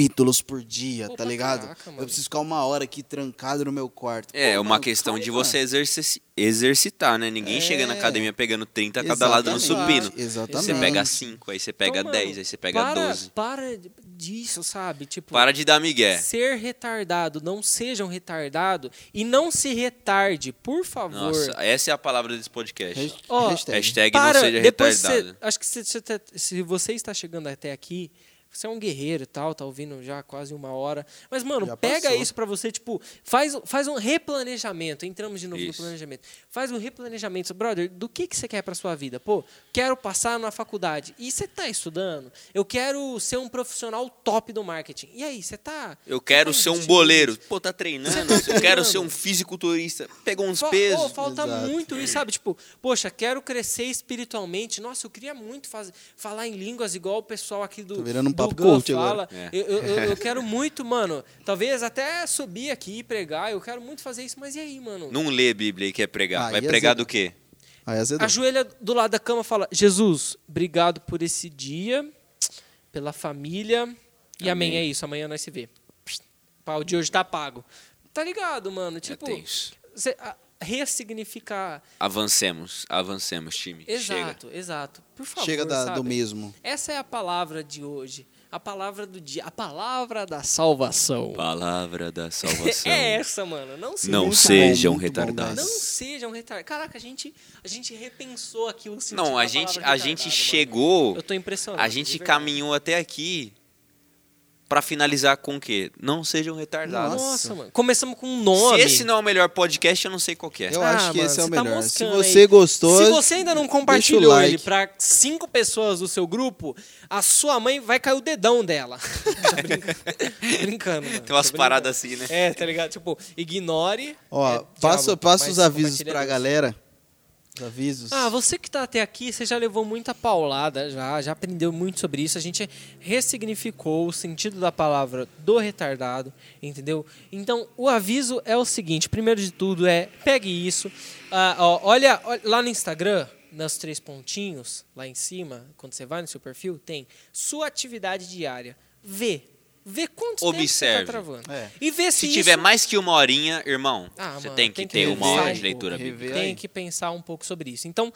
por dia, Pô, tá ligado? caraca, mano. eu preciso ficar uma hora aqui trancado no meu quarto. É, Pô, uma mano, questão de você exerci- exercitar, né? Ninguém É. chega na academia pegando 30 a cada lado no supino. Exatamente. Você pega 5, aí você pega Então, mano, 10, aí você pega para, 12. Para disso, sabe? Tipo, Para de dar migué. ser retardado, não sejam retardado e não se retarde, por favor. Nossa, essa é a palavra desse podcast. Hasht- Ó, hashtag. Hashtag Para, não seja depois retardado. você, acho que se, se, se você está chegando até aqui, você é um guerreiro e tal, tá ouvindo já quase uma hora. Mas, mano, Já pega passou. isso pra você, tipo, faz, faz um replanejamento. Entramos de novo Isso. no planejamento. Faz um replanejamento. Brother, do que, que você quer pra sua vida? Pô, quero passar na faculdade. E você tá estudando? Eu quero ser um profissional top do marketing. E aí, você tá. Eu quero tá ser um boleiro. Pô, tá treinando. Tá Eu quero treinando. ser um fisiculturista. Pegou uns Fa- pesos. Pô, falta Exato. muito isso, sabe? Tipo, poxa, quero crescer espiritualmente. Nossa, eu queria muito faz- falar em línguas igual o pessoal aqui do, Tô virando um Gun coach fala. agora. É. Eu, eu- eu- quero muito, mano. Talvez até subir aqui e pregar. Eu quero muito fazer isso, mas e aí, mano? Não lê a Bíblia e quer pregar. Ah, Vai e pregar azeda. do quê? Aí azedou. Ajoelha do lado da cama e fala: Jesus, obrigado por esse dia, pela família, E amém. Amém. é isso. Amanhã nós se vê. Pá, o de hoje tá pago. Tá ligado, mano? É Tipo, tenso. cê- a- ressignificar. Avancemos, avancemos, time. Chega. Exato, exato. Por favor. Chega da- sabe? do mesmo. Essa é a palavra de hoje. A palavra do dia. A palavra da salvação. Palavra da salvação. É essa, mano. Não se Não sejam bom, muito bom, retardados. Não sejam retardados. Caraca, a gente, a gente repensou aqui o sentido Não, a gente, a gente mano. chegou, Eu tô impressionado. a gente caminhou até aqui pra finalizar com o quê? Não sejam retardados. Nossa, mano. Começamos com um nome. Se esse não é o melhor podcast, eu não sei qual que é. Eu Ah, acho que mano, esse é o você tá melhor. Se moscando você aí. gostou, Se você ainda não compartilhou like. ele pra cinco pessoas do seu grupo, a sua mãe vai cair o dedão dela. Brincando. brincando, mano. Tem umas paradas assim, né? É, tá ligado? Tipo, ignore. ó, é, passa, diabo, passa os avisos pra galera. Os avisos. Ah, você que tá até aqui, você já levou muita paulada, já, já aprendeu muito sobre isso. A gente ressignificou o sentido da palavra do retardado, entendeu? Então, o aviso é o seguinte: primeiro de tudo é pegue isso. ah, ó, olha, olha lá no Instagram, nos três pontinhos, lá em cima, quando você vai no seu perfil, tem sua atividade diária. Vê. Vê quanto tempo você Observe. tá travando. É. E vê se, Se isso... tiver mais que uma horinha, irmão, Ah, você mano, tem que tem que ter uma hora um de leitura pouco, bíblica. tem que pensar um pouco sobre isso. Então,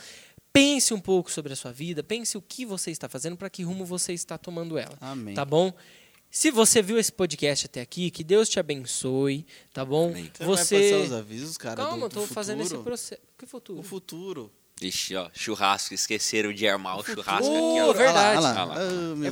pense um pouco sobre a sua vida, pense o que você está fazendo, para que rumo você está tomando ela. Amém. Tá bom? Se você viu esse podcast até aqui, que Deus te abençoe, tá bom? Amém. Você, vai Você. passar os avisos, cara, Calma, do, eu do tô fazendo esse futuro? processo. Que futuro? O futuro. Ixi, ó, churrasco. Esqueceram de armar o churrasco Oh, aqui, ó. verdade. Olha lá, olha lá. Ah,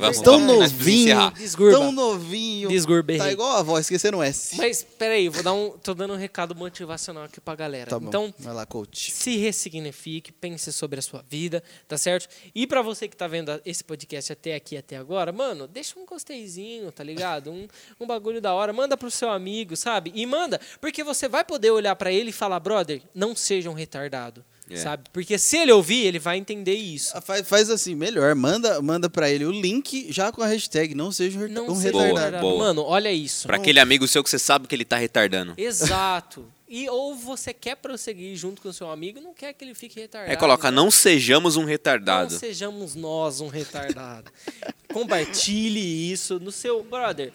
tão precisamos novinho. Tão novinho. Desgurba, Tá igual a avó, esquecendo o S. Mas, peraí, vou dar um, tô dando um recado motivacional aqui pra galera. Tá bom. Então, Vai lá, coach. se ressignifique, pense sobre a sua vida, tá certo? E pra você que tá vendo esse podcast até aqui, até agora, mano, deixa um gosteizinho, tá ligado? Um, um bagulho da hora, manda pro seu amigo, sabe? E manda, porque você vai poder olhar pra ele e falar, brother, não seja um retardado, É. sabe? Porque se ele ouvir, ele vai entender isso. Ah, Faz, faz assim, melhor. Manda, manda pra ele o link já com a hashtag. Não seja um reta- Não um seja Boa, retardado. retardado. boa. Mano, olha isso. Pra aquele amigo seu que você sabe que ele tá retardando. Exato. E ou você quer prosseguir junto com o seu amigo, não quer que ele fique retardado. É, coloca, né? não sejamos um Não retardado. sejamos nós um retardado. Compartilhe isso no seu brother.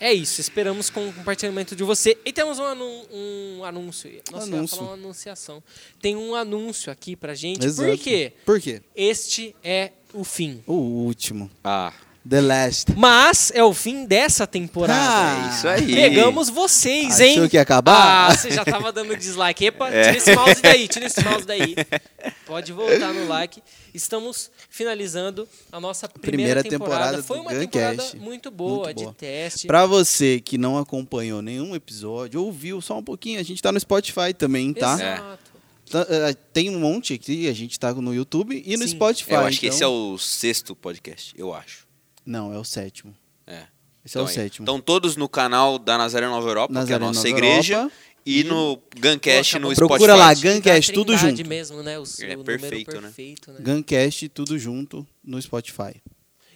É isso, esperamos com o compartilhamento de você. E temos um, anu- um anúncio. Nossa, eu ia Anúncio. falar uma anunciação. Tem um anúncio aqui pra gente. Exato. Por quê? Por quê? Este é o fim. O último. Ah, The Last. Mas é o fim dessa temporada. Ah, é isso aí. Pegamos vocês, Achou hein? que ia acabar? Ah, você já tava dando dislike. Epa, tira esse mouse daí, tira esse mouse daí. Pode voltar no like. Estamos finalizando a nossa primeira, Primeira temporada Foi do uma temporada muito boa, Muito boa. de teste. Pra você que não acompanhou nenhum episódio, ouviu só um pouquinho, a gente tá no Spotify também, tá? Exato. Tá, eh, Tem um monte aqui, a gente tá no YouTube e no Sim. Spotify. eu acho que então- esse é o sexto podcast, eu acho. Não, é o sétimo. É. Esse é o aí. sétimo. Estão todos no canal da Nazaré Nova Europa, Nazaré que é a nossa Nova igreja, Europa. e no Guncast no procura Spotify. lá, Da Guncast, tudo junto. mesmo, né? O, É o número perfeito, né? perfeito, né? Guncast, tudo junto no Spotify.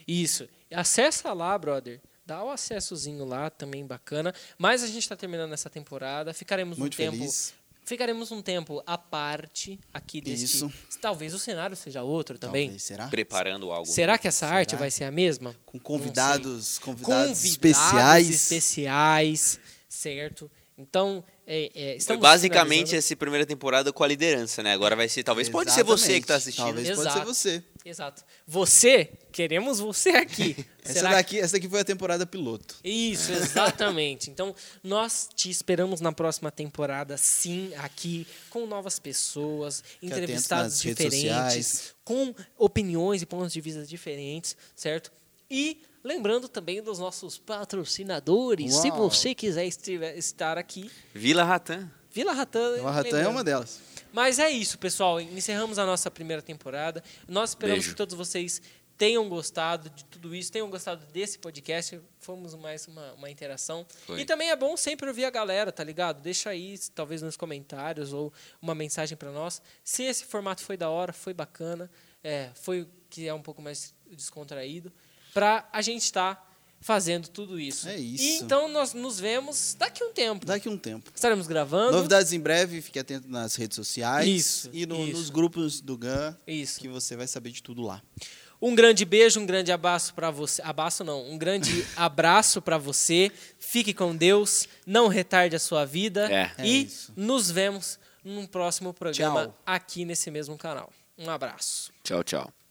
Isso. Acessa lá, brother. Dá o acessozinho lá, também bacana. Mas a gente está terminando essa temporada. Ficaremos Muito um tempo. feliz. Ficaremos um tempo à parte aqui deste. Isso. Talvez o cenário seja outro também. Talvez, será? Preparando algo. Será que essa Será? arte vai ser a mesma? Com convidados, convidados, Convidados especiais. especiais, certo? Então, é, é, Foi basicamente essa primeira temporada com a liderança, né? Agora vai ser, talvez pode ser você que tá Exatamente. assistindo. Talvez pode Exato. ser você. Exato. Você, queremos você aqui. Essa Será que- daqui, essa daqui foi a temporada piloto. Isso, exatamente. Então, nós te esperamos na próxima temporada, sim, aqui, com novas pessoas, entrevistados diferentes, com opiniões e pontos de vista diferentes, certo? E lembrando também dos nossos patrocinadores. Se Uau. você quiser estiver- estar aqui, Vila Ratan. Vila Ratan. O Arratan é uma delas. Mas é isso, pessoal. Encerramos a nossa primeira temporada. Nós esperamos Beijo. que todos vocês tenham gostado de tudo isso, tenham gostado desse podcast. Fomos mais uma, uma interação. Foi. E também é bom sempre ouvir a galera, tá ligado? Deixa aí, talvez nos comentários ou uma mensagem para nós. Se esse formato foi da hora, foi bacana, é, foi que é um pouco mais descontraído, pra a gente estar fazendo tudo isso. É isso. E então nós nos vemos daqui a um tempo. Daqui a um tempo. Estaremos gravando. Novidades em breve, fique atento nas redes sociais. Isso, E no- isso. nos grupos do GAN, Isso. que você vai saber de tudo lá. Um grande beijo, um grande abraço para você. Abraço não, um grande abraço para você. Fique com Deus, não retarde a sua vida É. É e isso. nos vemos num próximo programa Tchau. aqui nesse mesmo canal. Um abraço. Tchau, tchau.